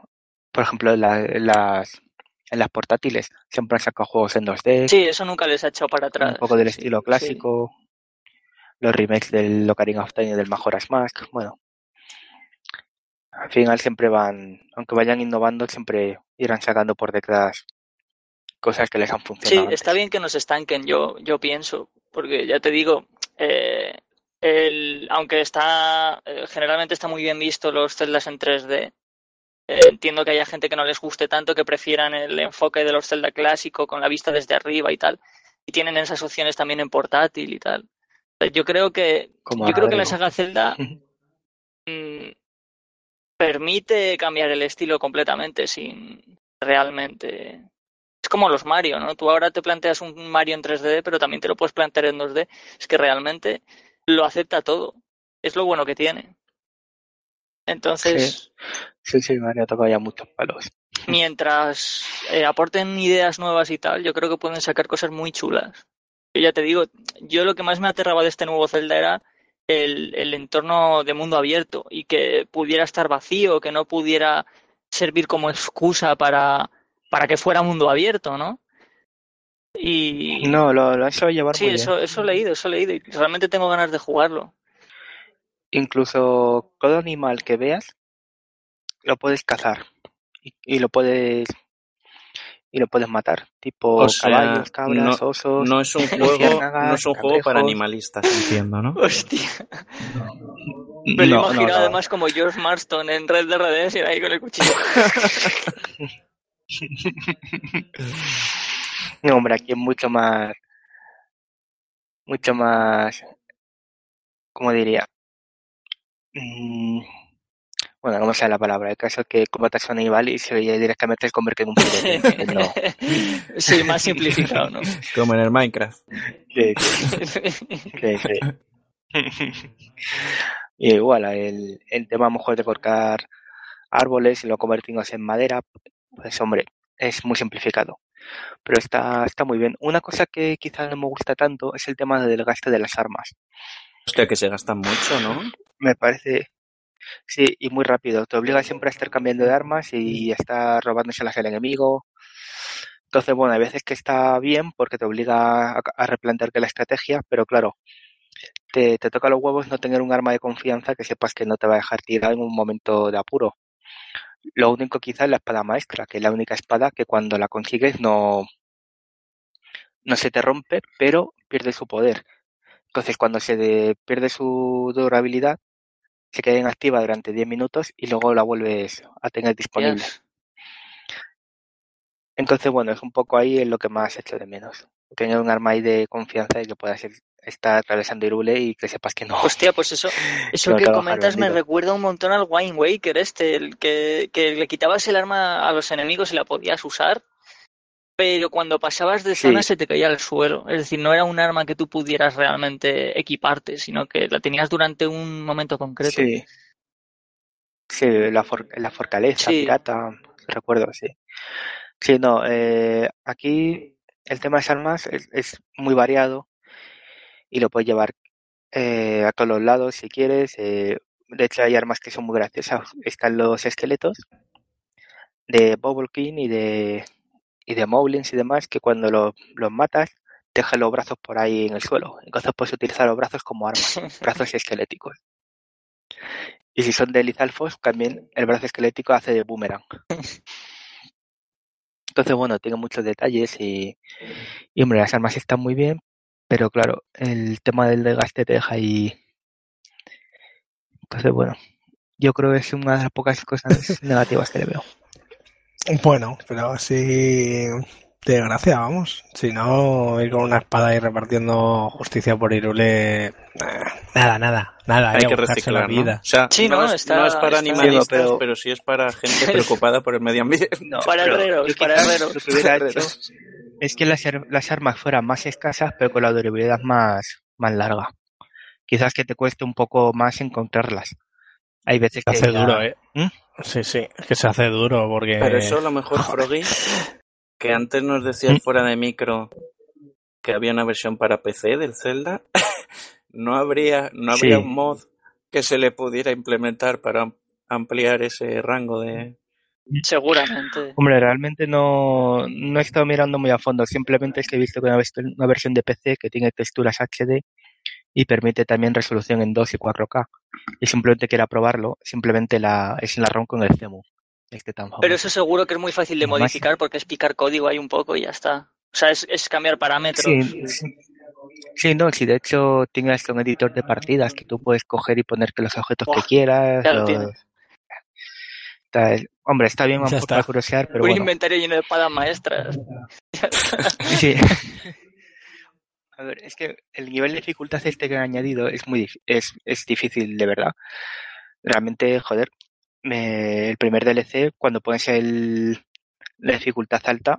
Por ejemplo, las, en las portátiles siempre han sacado juegos en 2D. Sí, eso nunca les ha echado para atrás. Un poco del estilo clásico. Los remakes del Ocarina of Time y del Majora's Mask. Bueno. al final siempre van, aunque vayan innovando, siempre irán sacando por detrás cosas que les han funcionado. Sí, está bien que nos estanquen, yo, yo pienso, porque ya te digo, eh, el, aunque está eh, generalmente está muy bien visto los celdas en 3D, eh, entiendo que haya gente que no les guste tanto, que prefieran el enfoque de los Zelda clásico con la vista desde arriba y tal, y tienen esas opciones también en portátil y tal. Yo creo que yo creo que la saga Zelda mm, permite cambiar el estilo completamente sin realmente es como los Mario, ¿no? Tú ahora te planteas un Mario en 3D, pero también te lo puedes plantear en 2D. Es que realmente lo acepta todo. Es lo bueno que tiene. Entonces. Sí, sí, Mario toca ya muchos palos. Mientras eh, aporten ideas nuevas y tal, yo creo que pueden sacar cosas muy chulas. Yo ya te digo, yo lo que más me aterraba de este nuevo Zelda era el, el entorno de mundo abierto y que pudiera estar vacío, que no pudiera servir como excusa para, para que fuera mundo abierto, ¿no? Y... No, lo, lo hecho llevar sí, eso, eso he leído, eso he leído y realmente tengo ganas de jugarlo. Incluso todo animal que veas lo puedes cazar y, lo puedes y lo puedes matar, tipo caballos, cabras, osos. No es un juego, no es un juego para animalistas, entiendo, ¿no? Hostia. Me lo imagino además como George Marston en Red Dead Redemption ahí con el cuchillo. no, hombre, aquí es mucho más mucho más ¿cómo diría? Mm, bueno, no sé la palabra. El caso es que combatas a un animal y se directamente se convierte en un pirete. no. Sí, más simplificado, ¿no? Como en el Minecraft. Sí, sí. sí, Y igual, el, el tema a lo mejor de cortar árboles y lo convertimos en madera, pues hombre, es muy simplificado. Pero está, está muy bien. Una cosa que quizás no me gusta tanto es el tema del gasto de las armas. Hostia, que se gastan mucho, ¿no? Me parece, Sí, y muy rápido. Te obliga siempre a estar cambiando de armas y a estar robándoselas al enemigo. Entonces, bueno, hay veces que está bien porque te obliga a, a replantearte la estrategia, pero claro, te, te toca los huevos no tener un arma de confianza que sepas que no te va a dejar tirar en un momento de apuro. Lo único quizás es la espada maestra, que es la única espada que cuando la consigues no, no se te rompe, pero pierde su poder. Entonces, cuando se pierde su durabilidad, se queda inactiva durante 10 minutos y luego la vuelves a tener disponible. Entonces, bueno, es un poco ahí en lo que más hecho de menos. Tener un arma ahí de confianza y que puedas estar atravesando Irule y que sepas que no. Hostia, pues eso, eso que, comentas me recuerda un montón al Wine Waker este, el que, que le quitabas el arma a los enemigos y la podías usar pero cuando pasabas de zona se te caía al suelo. Es decir, no era un arma que tú pudieras realmente equiparte, sino que la tenías durante un momento concreto. Sí. Sí, la, la fortaleza pirata, recuerdo, sí. Sí, no, eh, aquí el tema de armas es, muy variado y lo puedes llevar eh, a todos los lados si quieres. Eh, de hecho, hay armas que son muy graciosas. Están los esqueletos de Bubble King y de y de Moblins y demás que cuando los, los matas dejan los brazos por ahí en el suelo. Entonces puedes utilizar los brazos como armas, brazos esqueléticos. Y si son de Lizalfos, también el brazo esquelético hace de boomerang. Entonces, bueno, tiene muchos detalles y, y, hombre, las armas están muy bien, pero claro, el tema del desgaste te deja ahí. Entonces, bueno, yo creo que es una de las pocas cosas negativas que le veo. Bueno, pero así de gracia, vamos. Si no, ir con una espada y repartiendo justicia por Irule. Nada, nada, nada. Hay, que reciclar la vida. O sea, no, es, para animalistas, pero... sí es para gente preocupada por el medio ambiente. para herreros, para herreros. es que las, las armas fueran más escasas, pero con la durabilidad más, más larga. Quizás que te cueste un poco más encontrarlas. Hay veces que... Hace duro, ¿eh? ¿Mm? Sí, sí, es que se hace duro porque... Pero eso a lo mejor, Froggy, que antes nos decías ¿Mm? fuera de micro que había una versión para PC del Zelda, no habría, no habría un mod que se le pudiera implementar para ampliar ese rango de... Seguramente. Hombre, realmente no, no he estado mirando muy a fondo, simplemente es que he visto que una, una versión de PC que tiene texturas HD y permite también resolución en 2 y 4K. Y simplemente quiera probarlo, simplemente la, es en la ROM con el CEMU. Este Pero eso seguro que es muy fácil de modificar porque es picar código ahí un poco y ya está. O sea, es, es cambiar parámetros. Sí, sí. no, si de hecho tienes un editor de partidas que tú puedes coger y poner que los objetos que quieras. Hombre, está bien vamos para curiosear, pero Un bueno. inventario lleno de espadas maestras. sí. A ver, es que el nivel de dificultad este que han añadido es muy es, es difícil, de verdad. Realmente, joder, el primer DLC, cuando pones el, la dificultad alta,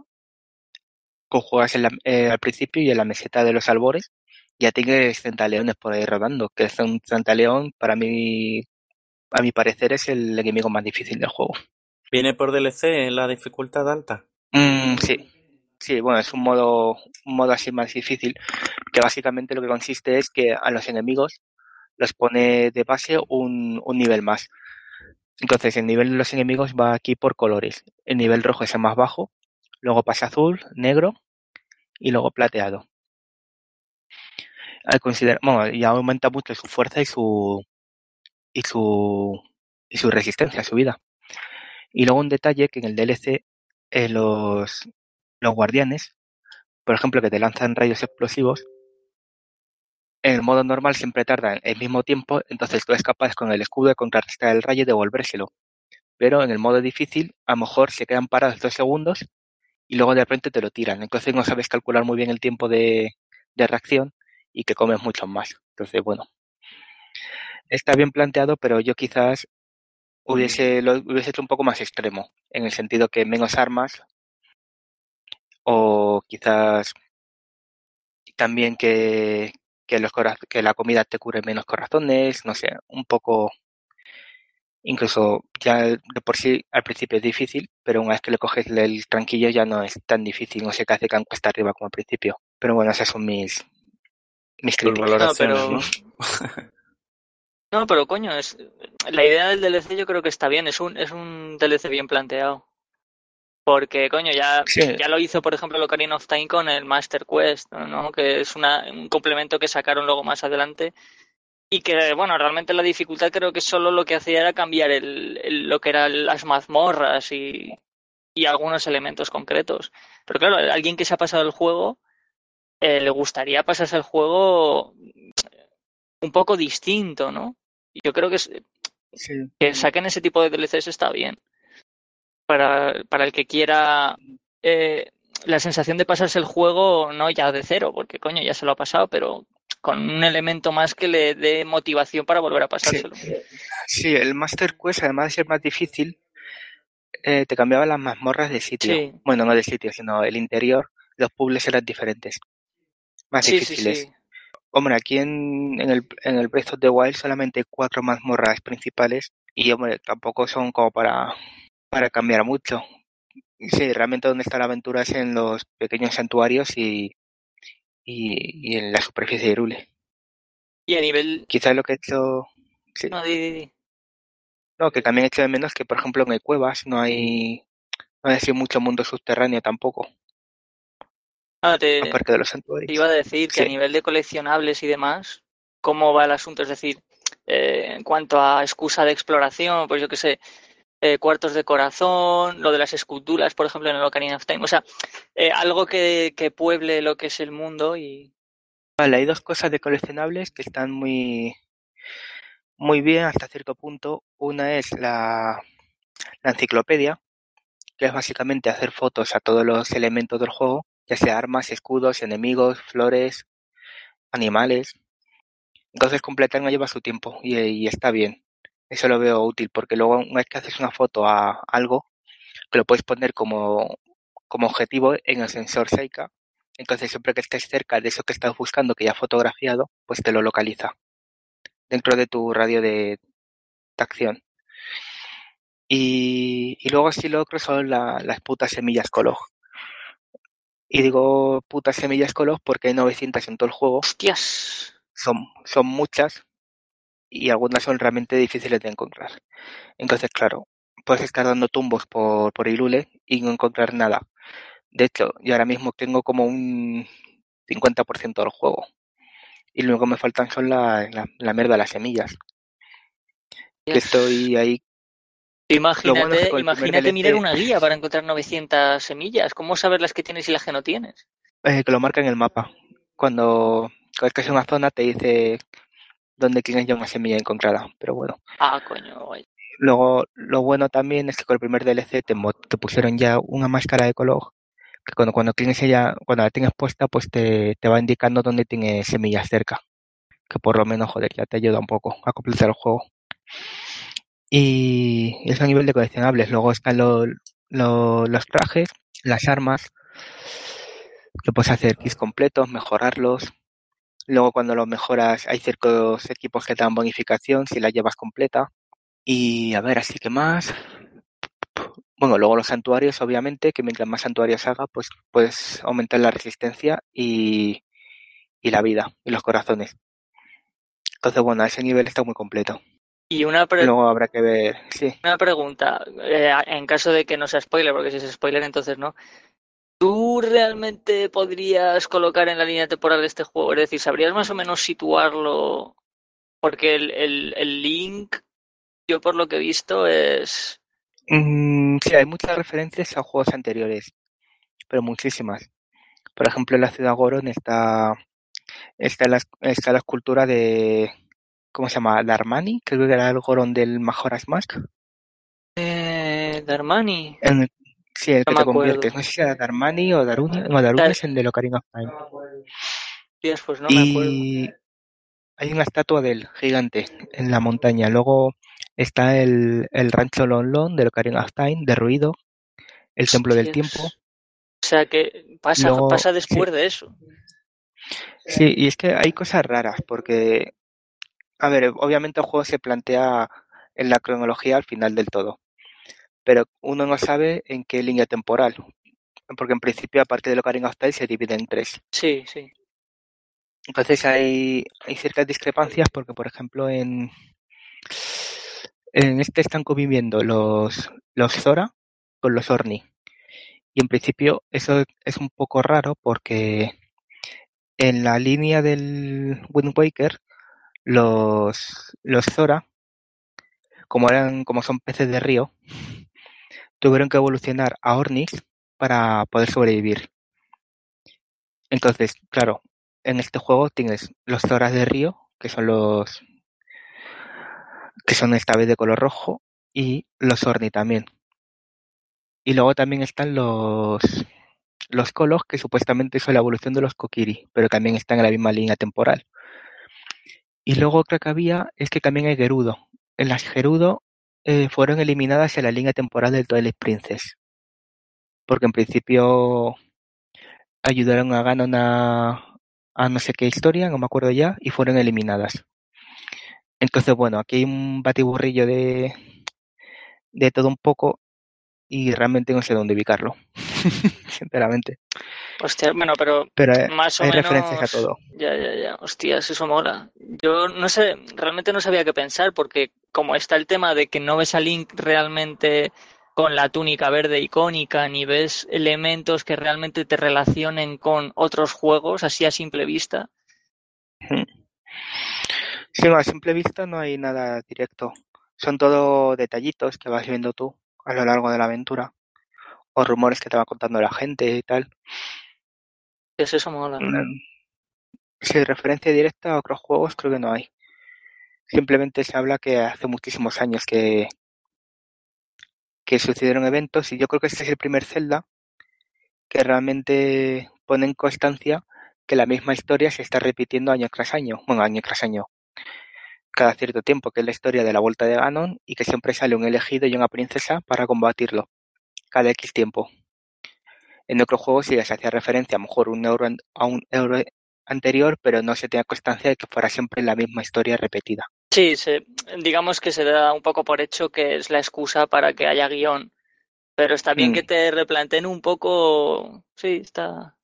juegas eh, al principio y en la meseta de los albores, ya tienes centaleones por ahí rodando, que es un centaleón, para mí, a mi parecer, es el enemigo más difícil del juego. ¿Viene por DLC en la dificultad alta? Mm, sí, Sí, bueno, es un modo, un modo así más difícil, que básicamente lo que consiste es que a los enemigos los pone de base un, un nivel más. Entonces, el nivel de los enemigos va aquí por colores. El nivel rojo es el más bajo, luego pasa azul, negro y luego plateado. Al considerar, bueno, y aumenta mucho su fuerza y su y su y su resistencia, su vida. Y luego un detalle que en el DLC eh, los los guardianes, por ejemplo, que te lanzan rayos explosivos, en el modo normal siempre tardan el mismo tiempo, entonces tú eres capaz con el escudo de contrarrestar el rayo y devolvérselo. Pero en el modo difícil, a lo mejor se quedan parados dos segundos y luego de repente te lo tiran. Entonces no sabes calcular muy bien el tiempo de, de reacción y que comes mucho más. Entonces, bueno, está bien planteado, pero yo quizás hubiese, lo hubiese hecho un poco más extremo, en el sentido que menos armas, o quizás también que, que, los que la comida te cure menos corazones, no sé, un poco, incluso ya de por sí al principio es difícil, pero una vez que le coges el tranquillo ya no es tan difícil, no sé qué hace que cuesta arriba como al principio. Pero bueno, esas son mis, mis críticas. pero... No, pero coño, es la idea del DLC yo creo que está bien, es un, es un DLC bien planteado. Porque, coño, ya, ya lo hizo, por ejemplo, Ocarina of Time con el Master Quest, ¿no? Que es una, un complemento que sacaron luego más adelante. Y que, bueno, realmente la dificultad creo que solo lo que hacía era cambiar el, lo que eran las mazmorras y, y algunos elementos concretos. Pero claro, alguien que se ha pasado el juego, eh, le gustaría pasarse el juego un poco distinto, ¿no? Yo creo que, que saquen ese tipo de DLCs está bien para, para el que quiera eh, la sensación de pasarse el juego no ya de cero, porque coño, ya se lo ha pasado, pero con un elemento más que le dé motivación para volver a pasárselo. Sí, el Master Quest, además de ser más difícil, eh, te cambiaba las mazmorras de sitio. Bueno, no de sitio, sino el interior. Los puzzles eran diferentes. Más difíciles. Hombre, aquí en, en, el, en el Breath of the Wild solamente hay cuatro mazmorras principales y, hombre, tampoco son como para para cambiar mucho. Sí, realmente donde está la aventura es en los pequeños santuarios y, y, en la superficie de Irule. Y a nivel... Quizás lo que he hecho... Sí. No, di, no, que también he hecho de menos que, por ejemplo, en cuevas no hay... No hay mucho mundo subterráneo tampoco. Ah, te, aparte de los santuarios. Te iba a decir que a nivel de coleccionables y demás, ¿cómo va el asunto? Es decir, eh, en cuanto a excusa de exploración, pues yo qué sé, eh, cuartos de corazón, lo de las esculturas, por ejemplo, en el Ocarina of Time. O sea, eh, algo que, que, pueble lo que es el mundo y... Vale, hay dos cosas de coleccionables que están muy, muy bien hasta cierto punto. Una es la, la enciclopedia, que es básicamente hacer fotos a todos los elementos del juego, ya sea armas, escudos, enemigos, flores, animales. Entonces completar no lleva su tiempo y está bien. Eso lo veo útil porque luego una vez que haces una foto a algo, que lo puedes poner como, como objetivo en el sensor Seika, entonces siempre que estés cerca de eso que estás buscando que ya fotografiado, pues te lo localiza dentro de tu radio de, acción. Y, luego si lo otro son las putas semillas Colog. Y digo putas semillas Colog porque hay 900 en todo el juego. Hostias. Son, son muchas, y algunas son realmente difíciles de encontrar. Entonces, claro, puedes estar dando tumbos por, por Ilule y no encontrar nada. De hecho, yo ahora mismo tengo como un 50% del juego. y lo único que me faltan son la, la, mierda de las semillas. Que estoy ahí. Imagínate, imagínate mirar una guía para encontrar 900 semillas. ¿Cómo saber las que tienes y las que no tienes? Eh, que lo marca en el mapa. Cuando es que es una zona te dice dónde tienes ya una semilla encontrada. Pero bueno. Ah, coño. Luego, lo bueno también es que con el primer DLC te, te pusieron ya una máscara de color que cuando, cuando tienes ella, cuando la tienes puesta, pues te, te va indicando dónde tienes semillas cerca. Que por lo menos, joder, ya te ayuda un poco a completar el juego. Y es a nivel de coleccionables. Luego están los, los trajes, las armas, que puedes hacer kits completos, mejorarlos. Luego cuando los mejoras hay ciertos equipos que te dan bonificación si la llevas completa. Y a ver, así que más. Bueno, luego los santuarios, obviamente, que mientras más santuarios haga, pues puedes aumentar la resistencia y, y la vida y los corazones. Entonces, bueno, a ese nivel está muy completo. Y una Luego habrá que ver, sí. Una pregunta, eh, en caso de que no sea spoiler, porque si es spoiler entonces no. ¿Tú realmente podrías colocar en la línea temporal de este juego? Es decir, ¿sabrías más o menos situarlo? Porque el, el, el link, yo por lo que he visto, es Mm, sí, hay muchas referencias a juegos anteriores, pero muchísimas. Por ejemplo, en la ciudad Goron está, está, la, está la escultura de, ¿cómo se llama? Darmani, creo que era el Goron del Majora's Mask. Eh, Darmani. sí, el que te conviertes. No sé si era Darmani o Daruni. No, Daruni es el de Ocarina of Time. pues no me acuerdo. Y hay una estatua de él, gigante, en la montaña. Luego Está el, el rancho Lon Lon de Ocarina of Time, derruido, el Templo del Tiempo. O sea que pasa, pasa después de eso. Sí, y es que hay cosas raras, porque, a ver, obviamente el juego se plantea en la cronología al final del todo, pero uno no sabe en qué línea temporal, porque en principio, aparte de Ocarina of Time, se divide en tres. Sí, sí. Entonces hay, hay ciertas discrepancias, porque, por ejemplo, en en este están conviviendo los, los Zora con los Orni. Y en principio eso es un poco raro porque en la línea del Wind Waker los, los Zora, como eran, como son peces de río, tuvieron que evolucionar a Ornis para poder sobrevivir. Entonces, claro, en este juego tienes los Zoras de río, que son los, que son esta vez de color rojo, y los Orni también. Y luego también están los, los Kolos, que supuestamente son la evolución de los Kokiri, pero también están en la misma línea temporal. Y luego otra que había es que también hay Gerudo. En las Gerudo eh, fueron eliminadas en la línea temporal del Twilight Princess. Porque en principio ayudaron a Ganon a, a no sé qué historia, no me acuerdo ya, y fueron eliminadas. Entonces, bueno, aquí hay un batiburrillo de, de todo un poco y realmente no sé dónde ubicarlo, sinceramente. Hostia, bueno, pero, pero más o hay menos... referencias a todo. Ya, ya, ya. Hostias, eso mola. Yo no sé, realmente no sabía qué pensar porque como está el tema de que no ves a Link realmente con la túnica verde icónica, ni ves elementos que realmente te relacionen con otros juegos, así a simple vista. Sí, a simple vista no hay nada directo. Son todo detallitos que vas viendo tú a lo largo de la aventura. O rumores que te va contando la gente y tal. Es eso mola. Mm. Sí, referencia directa a otros juegos creo que no hay. Simplemente se habla que hace muchísimos años que, que sucedieron eventos y yo creo que este es el primer Zelda que realmente pone en constancia que la misma historia se está repitiendo año tras año, bueno, año tras año, cada cierto tiempo, que es la historia de la vuelta de Ganon y que siempre sale un elegido y una princesa para combatirlo, cada X tiempo. En otros juegos sí se hacía referencia a lo mejor un euro, a un euro anterior, pero no se tenía constancia de que fuera siempre la misma historia repetida. Sí, digamos que se da un poco por hecho que es la excusa para que haya guion, pero está bien mm. que te replanteen un poco, sí, está...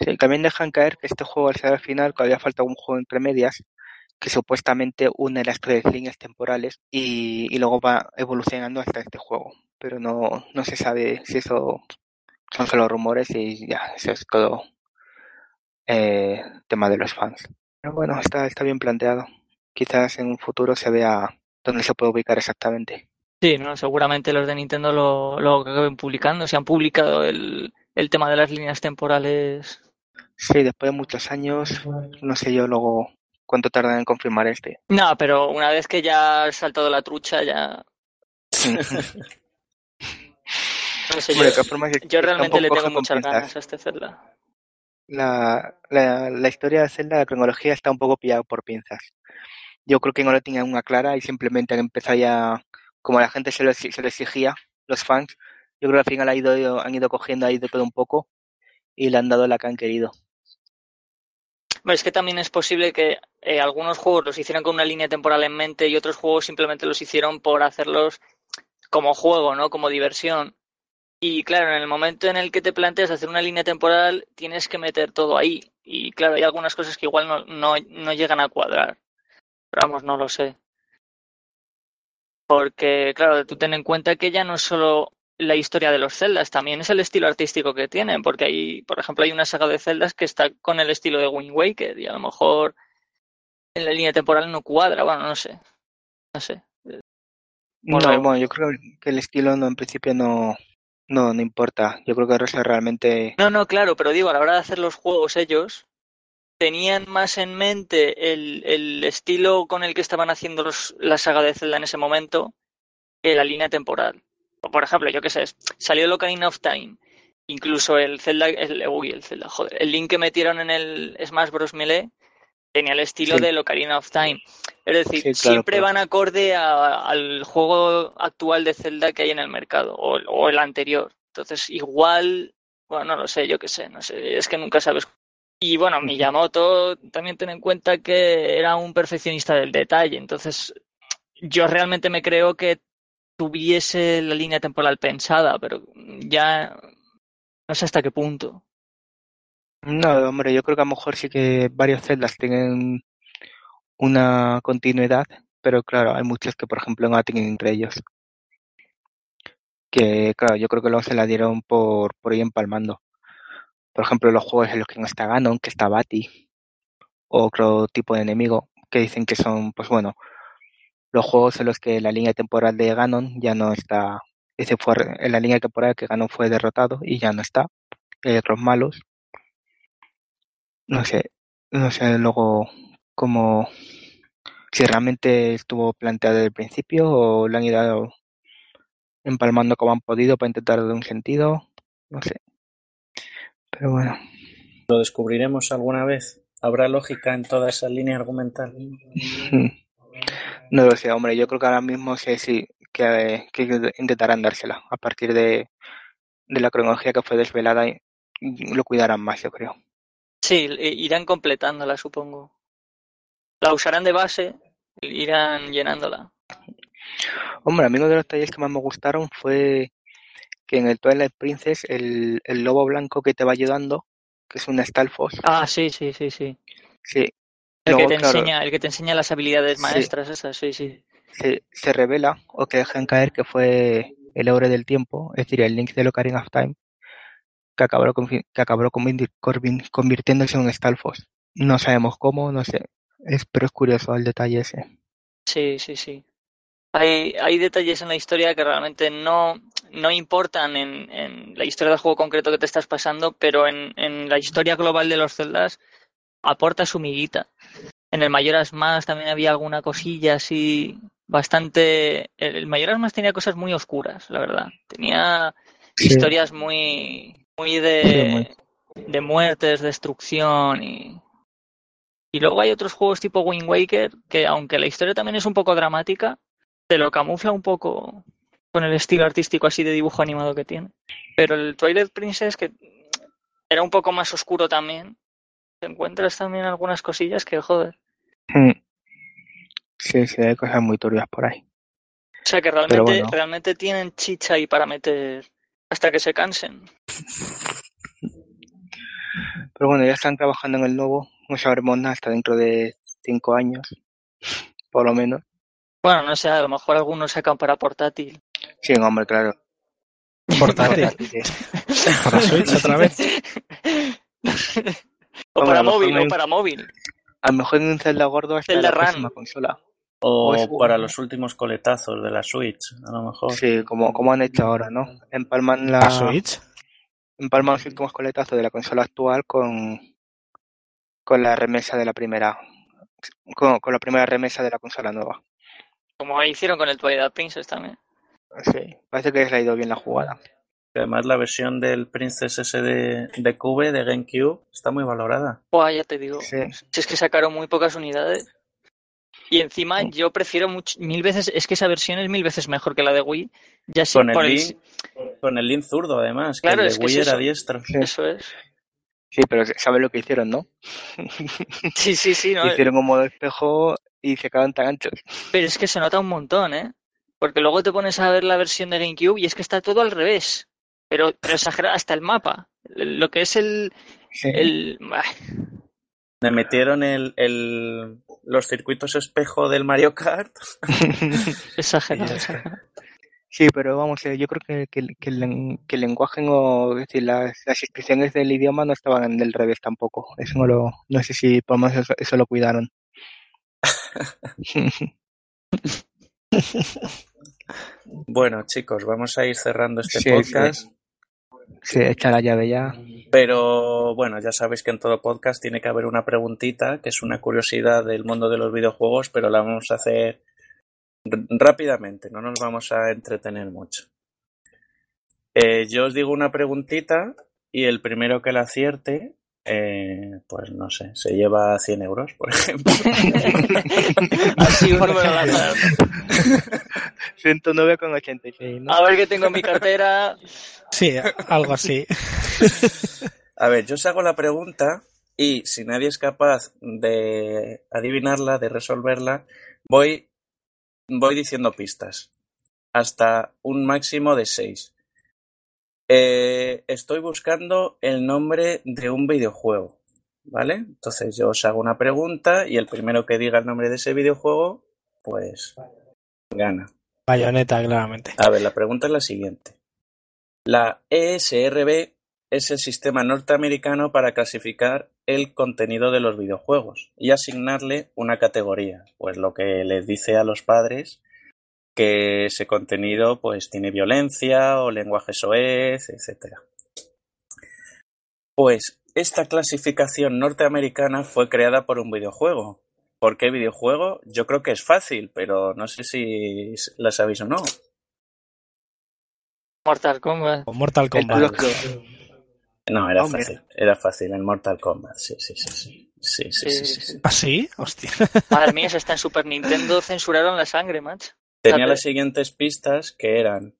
Sí, también dejan caer que este juego al ser al final, que había falta un juego entre medias, que supuestamente une las tres líneas temporales y, luego va evolucionando hasta este juego. Pero no, no se sabe si eso son solo rumores y ya, eso es todo eh, tema de los fans. Pero bueno, está, está bien planteado. Quizás en un futuro se vea dónde se puede ubicar exactamente. Sí, no, seguramente los de Nintendo lo, lo acaben publicando. Se han publicado el, el tema de las líneas temporales. Sí, después de muchos años, no sé yo luego cuánto tardan en confirmar este. No, pero una vez que ya has saltado la trucha, ya. yo, realmente le tengo muchas ganas a este Zelda. La, la, la, historia de Zelda, la cronología está un poco pillada por pinzas. Yo creo que no lo tenían una clara y simplemente han empezado ya, como la gente se lo, se lo exigía, los fans, yo creo que al final ha ido, han ido cogiendo ahí de todo un poco y le han dado la que han querido. Bueno, es que también es posible que eh, algunos juegos los hicieran con una línea temporal en mente y otros juegos simplemente los hicieron por hacerlos como juego, ¿no? Como diversión. Y claro, en el momento en el que te planteas hacer una línea temporal, tienes que meter todo ahí. Y claro, hay algunas cosas que igual no, no, no llegan a cuadrar. Pero vamos, no lo sé. Porque, claro, tú ten en cuenta que ya no es solo la historia de los celdas, también es el estilo artístico que tienen, porque hay, por ejemplo, hay una saga de celdas que está con el estilo de Wind Waker y a lo mejor en la línea temporal no cuadra, bueno, no sé, no sé. Bueno, yo creo que el estilo no, en principio no, no, no importa, yo creo que es realmente... No, no, claro, pero digo, a la hora de hacer los juegos ellos tenían más en mente el, el estilo con el que estaban haciendo los, la saga de Zelda en ese momento que la línea temporal por ejemplo, yo qué sé, salió el Ocarina of Time, incluso el Zelda, el, uy, el Zelda, joder, el link que metieron en el Smash Bros. Melee tenía el estilo de del Ocarina of Time. Es decir, siempre van acorde al juego actual de Zelda que hay en el mercado, o, el anterior. Entonces, igual, bueno, no lo sé, yo qué sé, no sé, es que nunca sabes. Y bueno, Miyamoto también ten en cuenta que era un perfeccionista del detalle, entonces yo realmente me creo que tuviese la línea temporal pensada, pero ya no sé hasta qué punto. No, hombre, yo creo que a lo mejor sí que varios celdas tienen una continuidad, pero claro, hay muchos que, por ejemplo, no tienen entre ellos. Que, claro, yo creo que luego se la dieron por, por ir empalmando. Por ejemplo, los juegos en los que no está Ganon, que está Bati, o otro tipo de enemigo, que dicen que son, pues bueno, los juegos en los que la línea temporal de Ganon ya no está, ese fue en la línea temporal que Ganon fue derrotado y ya no está, hay otros malos. No sé, no sé luego cómo, si realmente estuvo planteado desde el principio o lo han ido empalmando como han podido para intentar dar un sentido, no sé. Pero bueno. ¿Lo descubriremos alguna vez? ¿Habrá lógica en toda esa línea argumental? No lo sé, hombre. Yo creo que ahora mismo sí, sí que, que intentarán dársela. A partir de, de la cronología que fue desvelada, y lo cuidarán más, yo creo. Sí, irán completándola, supongo. La usarán de base, irán llenándola. Hombre, a mí uno de los detalles que más me gustaron fue que en el Twilight Princess el, el lobo blanco que te va ayudando, que es un Stalfos. Ah, sí, sí, sí, sí. Sí, el, que te enseña, el que te enseña las habilidades maestras, sí. esas, sí, sí. Se, se, revela o que dejan caer que fue el Eure del Tiempo, es decir, el Link de Ocarina of Time, que acabó, que acabó convirtiéndose en un Stalfos. No sabemos cómo, no sé, es, pero es curioso el detalle ese. Sí, sí, sí. Hay, hay detalles en la historia que realmente no, no importan en, en la historia del juego concreto que te estás pasando, pero en, en la historia global de los celdas aporta su miguita. En el Mayoras Más también había alguna cosilla así bastante. El Mayoras Más tenía cosas muy oscuras, la verdad. Tenía historias muy, muy de, de muertes, destrucción y. Y luego hay otros juegos tipo Wind Waker que, aunque la historia también es un poco dramática, te lo camufla un poco con el estilo artístico así de dibujo animado que tiene. Pero el Twilight Princess, que era un poco más oscuro también, encuentras también algunas cosillas que joder. Hmm. Sí, sí, hay cosas muy turbias por ahí. O sea que realmente, realmente tienen chicha ahí para meter hasta que se cansen. Pero bueno, ya están trabajando en el nuevo, no sabremos nada hasta dentro de cinco años, por lo menos. Bueno, no sé, a lo mejor algunos sacan para portátil. Sí, hombre, claro. Portátil. para Switch otra vez. O para móvil, o para móvil. A lo mejor en un Zelda gordo hasta la próxima consola. O, para los últimos coletazos de la Switch, a lo mejor. Sí, como, como han hecho ahora, ¿no? Empalman la, ¿La Switch? Empalman los últimos coletazos de la consola actual con, con la remesa de la primera. Con, con la primera remesa de la consola nueva. Como hicieron con el Twilight Princess también. Sí, parece que les ha ido bien la jugada. Además, la versión del Princess S de, de Cube, de GameCube, está muy valorada. Buah, ya te digo. Si es que sacaron muy pocas unidades. Y encima yo prefiero mil veces, es que esa versión es mil veces mejor que la de Wii. Ya con, el link, con el link zurdo además, claro, que el de Wii era diestro. Eso es. Sí, pero ¿sabes lo que hicieron, no? Sí, sí, sí. No, hicieron un modo espejo y se quedaron tan anchos. Pero es que se nota un montón, ¿eh? Porque luego te pones a ver la versión de GameCube y es que está todo al revés. Pero, pero exagerado, hasta el mapa. Lo que es el... el... Me metieron el, el, los circuitos espejo del Mario Kart. exagerado. Sí, pero vamos, eh, yo creo que, que, que, el, que el lenguaje o decir, las, las inscripciones del idioma no estaban del revés tampoco. Eso no lo, no sé si por más eso, lo cuidaron. bueno, chicos, vamos a ir cerrando este podcast. Sí, echa la llave ya. Pero bueno, ya sabéis que en todo podcast tiene que haber una preguntita, que es una curiosidad del mundo de los videojuegos, pero la vamos a hacer rápidamente, no nos vamos a entretener mucho. Eh, yo os digo una preguntita y el primero que la acierte, eh, pues no sé, se lleva 100 euros, por ejemplo. Así un número al 109,86. ¿no? A ver qué tengo en mi cartera. Sí, algo así. A ver, yo os hago la pregunta y si nadie es capaz de adivinarla, de resolverla, voy, voy diciendo pistas. Hasta un máximo de seis. Eh, estoy buscando el nombre de un videojuego. ¿Vale? Entonces yo os hago una pregunta y el primero que diga el nombre de ese videojuego, pues gana. Bayoneta, claramente. A ver, la pregunta es la siguiente. La ESRB es el sistema norteamericano para clasificar el contenido de los videojuegos y asignarle una categoría, pues lo que les dice a los padres que ese contenido pues tiene violencia o lenguaje soez, etc. Pues esta clasificación norteamericana fue creada por un videojuego. ¿Por qué videojuego? Yo creo que es fácil, pero no sé si la sabéis o no. Mortal Kombat. Mortal Kombat. No, era fácil. Era fácil en Mortal Kombat. Sí, sí, sí. sí. Sí, sí, sí, sí, ¿Ah, sí? Hostia. Madre mía, eso está en Super Nintendo. Censuraron la sangre, macho. Tenía las siguientes pistas que eran.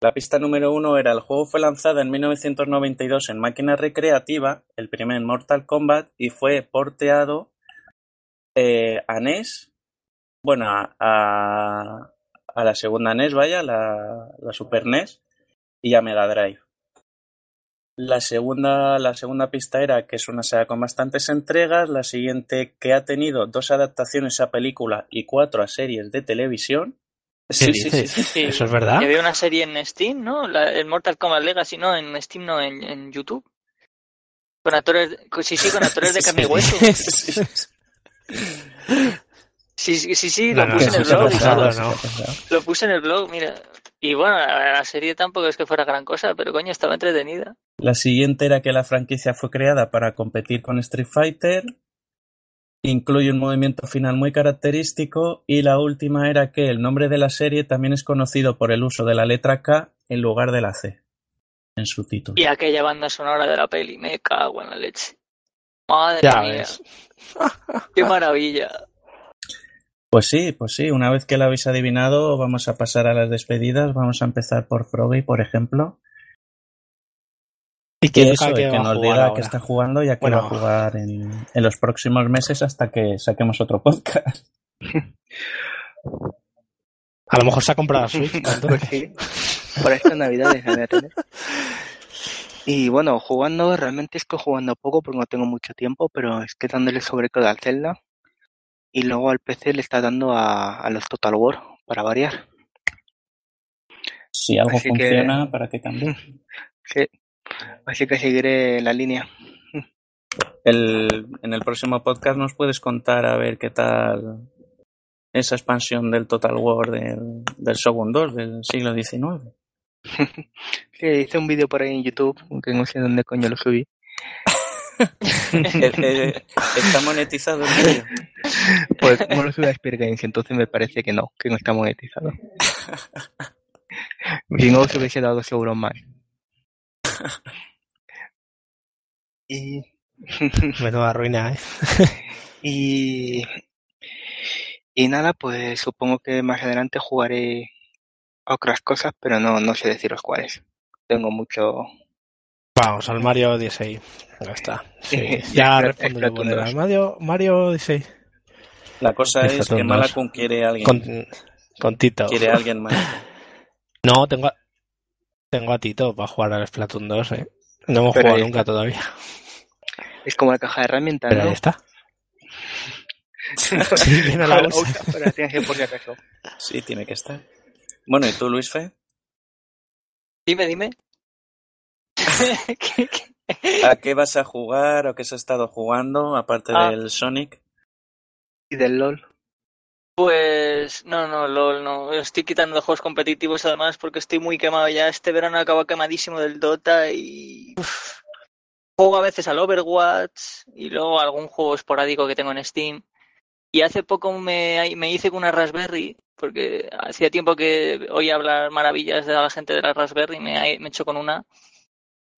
La pista número uno era el juego fue lanzado en 1992 en máquina recreativa, el primer Mortal Kombat, y fue porteado eh, a NES, bueno, a, a, la segunda NES, vaya, la, la Super NES, y a Mega Drive. La segunda, la segunda pista era que es una saga con bastantes entregas. La siguiente que ha tenido dos adaptaciones a película y cuatro a series de televisión. Sí, sí, sí, sí, Eso es verdad. Y había una serie en Steam, ¿no? el Mortal Kombat Legacy, no, en Steam, no, en, en YouTube. Con actores, sí, sí, con actores de carne y hueso. Sí, sí, sí, sí, lo puse en el blog. Lo puse en el blog, mira. Y bueno, la serie tampoco es que fuera gran cosa, pero coño, estaba entretenida. La siguiente era que la franquicia fue creada para competir con Street Fighter. Incluye un movimiento final muy característico. Y la última era que el nombre de la serie también es conocido por el uso de la letra K en lugar de la C en su título. Y aquella banda sonora de la peli, me cago en la leche. Madre mía. Qué maravilla. Pues sí, pues sí, una vez que lo habéis adivinado, vamos a pasar a las despedidas. Vamos a empezar por Froggy, por ejemplo. Y que eso, que, nos diga que está jugando y a que va a jugar en, los próximos meses hasta que saquemos otro podcast. A lo mejor se ha comprado Switch. Pues sí. Por esta Navidad, Y bueno, jugando, realmente estoy jugando poco porque no tengo mucho tiempo, pero es que dándole sobre todo al Zelda y luego al PC le está dando a, a los Total War, para variar. Si algo funciona, ¿para qué cambie? Sí, así que seguiré la línea. El, en el próximo podcast nos puedes contar a ver qué tal esa expansión del Total War del, del Shogun 2 del siglo XIX. sí, hice un vídeo por ahí en YouTube, aunque no sé dónde coño lo subí. Eh, eh, ¿Está monetizado el vídeo? Pues no lo subí a Games, entonces me parece que no, que no está monetizado. si no, se hubiese dado dos euros más. Y... Menuda ruina, ¿eh? y... Y nada, pues supongo que más adelante jugaré otras cosas, pero no, no sé deciros cuáles. Tengo mucho... Vamos, al Mario Odyssey. Ya está. ya respondo Mario, Mario Odyssey. La cosa es que Malakun quiere a alguien. Con, con, Tito. Quiere a alguien más. No, tengo a, tengo a Tito para jugar al Splatoon 2, ¿eh? No hemos jugado nunca todavía. Es como la caja de herramientas, Pero ahí está. sí, tiene la Sí, tiene que estar. Bueno, ¿y tú, Luis Fe? Dime, dime. ¿A qué vas a jugar o qué has estado jugando aparte ah. del Sonic? Y del LOL. Pues no, no, LOL no. Estoy quitando juegos competitivos además porque estoy muy quemado ya. Este verano acabo quemadísimo del Dota y juego a veces al Overwatch y luego algún juego esporádico que tengo en Steam. Y hace poco me, me hice con una Raspberry porque hacía tiempo que oí hablar maravillas de la gente de la Raspberry, me, me hecho con una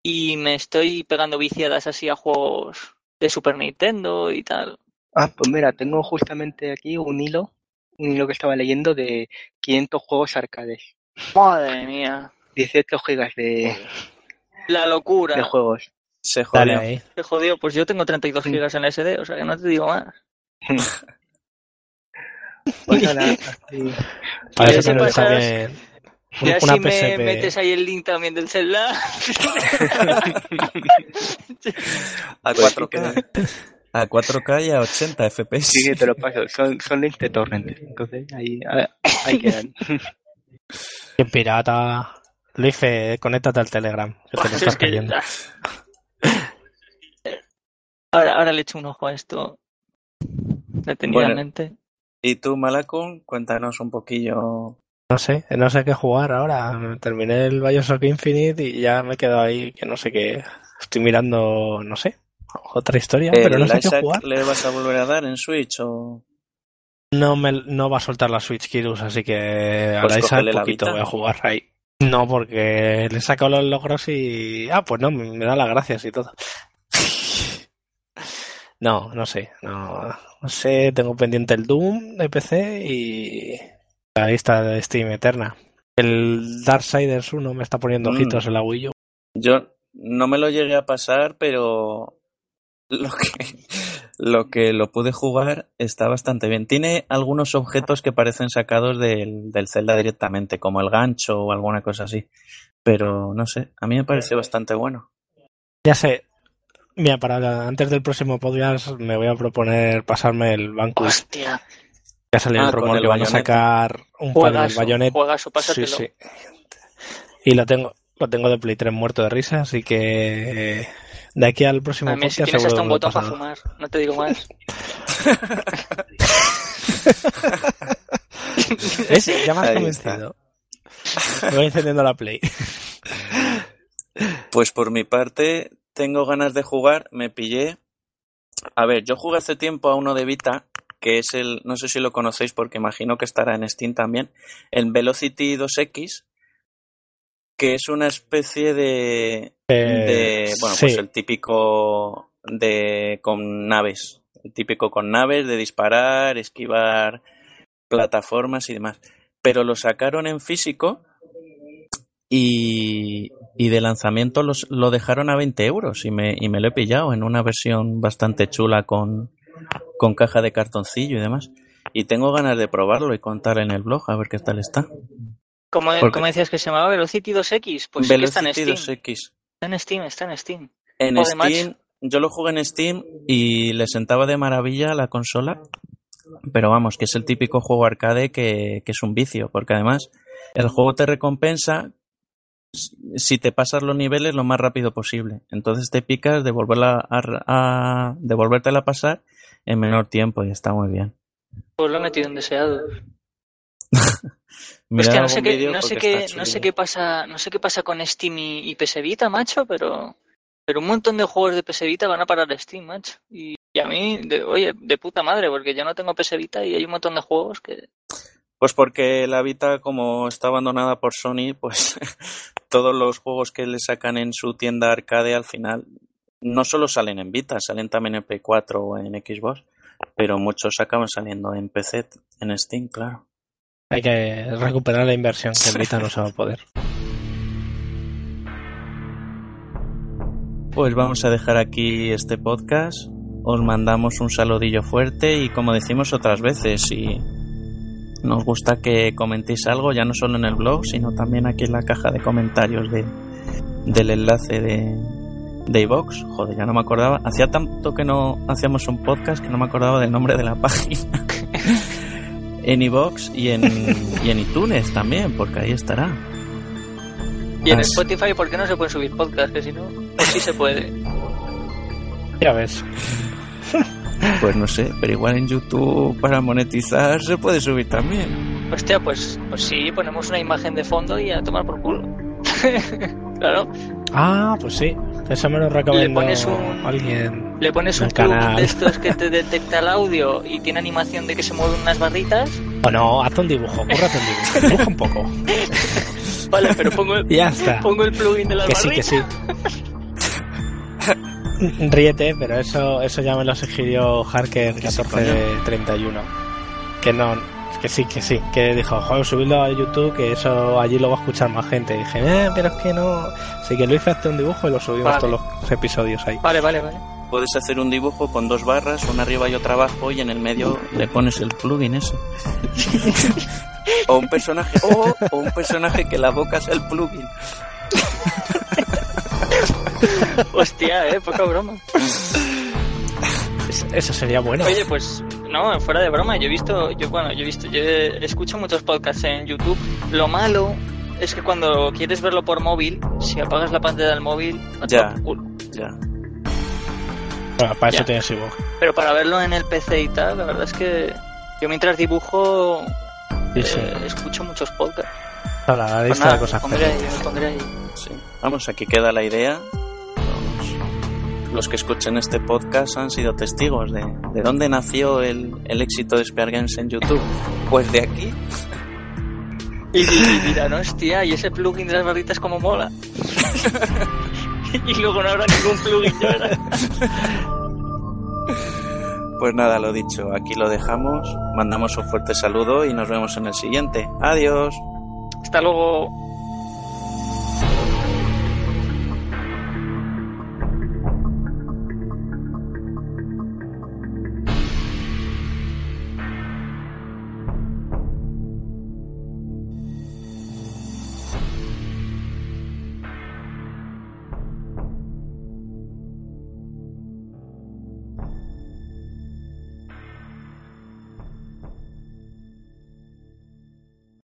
y me estoy pegando viciadas así a juegos de Super Nintendo y tal. Ah, pues mira, tengo justamente aquí un hilo lo que estaba leyendo de 500 juegos arcades. Madre mía. 18 gigas de... La locura. De juegos. Se jodió. Se jodió. Pues yo tengo 32 gigas en SD, o sea que no te digo más. pues Parece que no está bien. Ya si me metes ahí el link también del celular. a 4K. A 4K y a 80 FPS. Sí, te lo paso. Son, son links de torrent. Entonces, ahí, ahí quedan. Qué pirata. Luife, conéctate al Telegram. Que te lo estás pidiendo. Ahora, ahora le echo un ojo a esto. Detenidamente. ¿Y tú, Malacon? Cuéntanos un poquillo. No sé, no sé qué jugar ahora. Terminé el Bioshock Infinite y ya me he quedado ahí que no sé qué. Estoy mirando, no sé, otra historia, pero no sé qué jugar. ¿Le vas a volver a dar en Switch o...? No, me, no va a soltar la Switch Kirus, así que a pues la poquito voy a jugar ahí. No, porque le he sacado los logros y... Ah, pues no, me, da las gracias y todo. no, no sé, no, no sé, tengo pendiente el Doom de PC y la lista de Steam Eterna. El Darksiders 1 me está poniendo mm. ojitos en la Wii U. Yo no me lo llegué a pasar, pero lo que, lo que lo pude jugar está bastante bien. Tiene algunos objetos que parecen sacados del, del Zelda directamente, como el gancho o alguna cosa así. Pero no sé, a mí me pareció bastante bueno. Ya sé. Mira, para antes del próximo podcast me voy a proponer pasarme el banco. Hostia. Ya salió el ah, rumor que van a sacar un par de Bayonet. sí, sí. Y lo tengo, lo tengo de Play 3 muerto de risa, así que de aquí al próximo podcast. Si tienes hasta un botón para fumar, no te digo más. ¿Ves? Ya me has convencido. Voy encendiendo la Play. Pues por mi parte, tengo ganas de jugar. Me pillé. A ver, yo jugué hace tiempo a uno de Vita, que es el. No sé si lo conocéis porque imagino que estará en Steam también. El Velocity 2X, que es una especie de, eh, bueno, pues el típico de con naves, el típico con naves de disparar, esquivar plataformas y demás. Pero lo sacaron en físico y, y de lanzamiento los, lo dejaron a 20 euros y me, y me lo he pillado en una versión bastante chula con, con caja de cartoncillo y demás. Y tengo ganas de probarlo y contar en el blog a ver qué tal está. ¿Cómo, decías que se llamaba Velocity 2X? Pues Velocity está en Steam. 2X. Está en Steam, está en Steam. En Steam, yo lo jugué en Steam y le sentaba de maravilla la consola. Pero vamos, que es el típico juego arcade que, que es un vicio, porque además el juego te recompensa si te pasas los niveles lo más rápido posible. Entonces te picas de volverla a, de volvértela a pasar en menor tiempo y está muy bien. Pues lo he metido en deseado. Pues que no sé qué, no sé qué, no sé qué pasa, no sé qué pasa con Steam y, y PS Vita, macho, pero pero un montón de juegos de PS Vita van a parar Steam, macho. Y, a mí, de, oye, de puta madre, porque yo no tengo PS Vita y hay un montón de juegos que pues porque la Vita, como está abandonada por Sony, pues todos los juegos que le sacan en su tienda arcade al final no solo salen en Vita, salen también en P4 o en Xbox, pero muchos acaban saliendo en PC, en Steam, claro. Hay que recuperar la inversión que Vita no se va a poder. Pues vamos a dejar aquí este podcast. Os mandamos un saludillo fuerte y como decimos otras veces, si nos gusta que comentéis algo, ya no solo en el blog, sino también aquí en la caja de comentarios de, del enlace de, de iVox. Joder, ya no me acordaba. Hacía tanto que no hacíamos un podcast que no me acordaba del nombre de la página. En iVox y en, y en iTunes también, porque ahí estará. Y en Spotify, ¿por qué no se puede subir podcast? Que si no, pues sí se puede. Ya ves. Pues no sé, pero igual en YouTube para monetizar se puede subir también. Hostia, pues, pues sí, ponemos una imagen de fondo y a tomar por culo. claro. Ah, pues sí. Eso me lo recomiendo le pones un, alguien. Le pones un canal de estos que te detecta el audio y tiene animación de que se mueven unas barritas. O no, haz un dibujo, cúrrate un dibujo. Dibuja un poco. vale, pero pongo el, ya está. pongo el plugin de la Que sí, que sí. Ríete, pero eso, eso ya me lo sugirió Harker 1431. Que no, que sí, que sí, que dijo, joder, subirlo a YouTube, que eso allí lo va a escuchar más gente. Y dije, eh, pero es que no. Así que hice hasta un dibujo y lo subimos todos los episodios ahí. Vale, vale, vale. Puedes hacer un dibujo con dos barras, una arriba y otra abajo, y en el medio le pones el plugin ese. o un personaje, o, o un personaje que la boca sea el plugin. Hostia, eh, poca broma. Eso sería bueno. Oye, pues no, fuera de broma, yo he visto, yo bueno, yo he visto, yo escucho muchos podcasts en YouTube. Lo malo es que cuando quieres verlo por móvil, si apagas la pantalla del móvil, ya, ya. Bueno, para eso tienes iVoox. Pero para verlo en el PC y tal, la verdad es que yo mientras dibujo eh, escucho muchos podcasts. la lista pues de cosas. Pondré ahí, pondré ahí. Sí. Vamos, aquí queda la idea los que escuchen este podcast han sido testigos de, de dónde nació el, el éxito de Spear Games en YouTube. Pues de aquí. Y, mira, no, hostia, y ese plugin de las barritas como mola. y luego no habrá ningún plugin ya. Pues nada, lo dicho, aquí lo dejamos. Mandamos un fuerte saludo y nos vemos en el siguiente. Adiós. Hasta luego.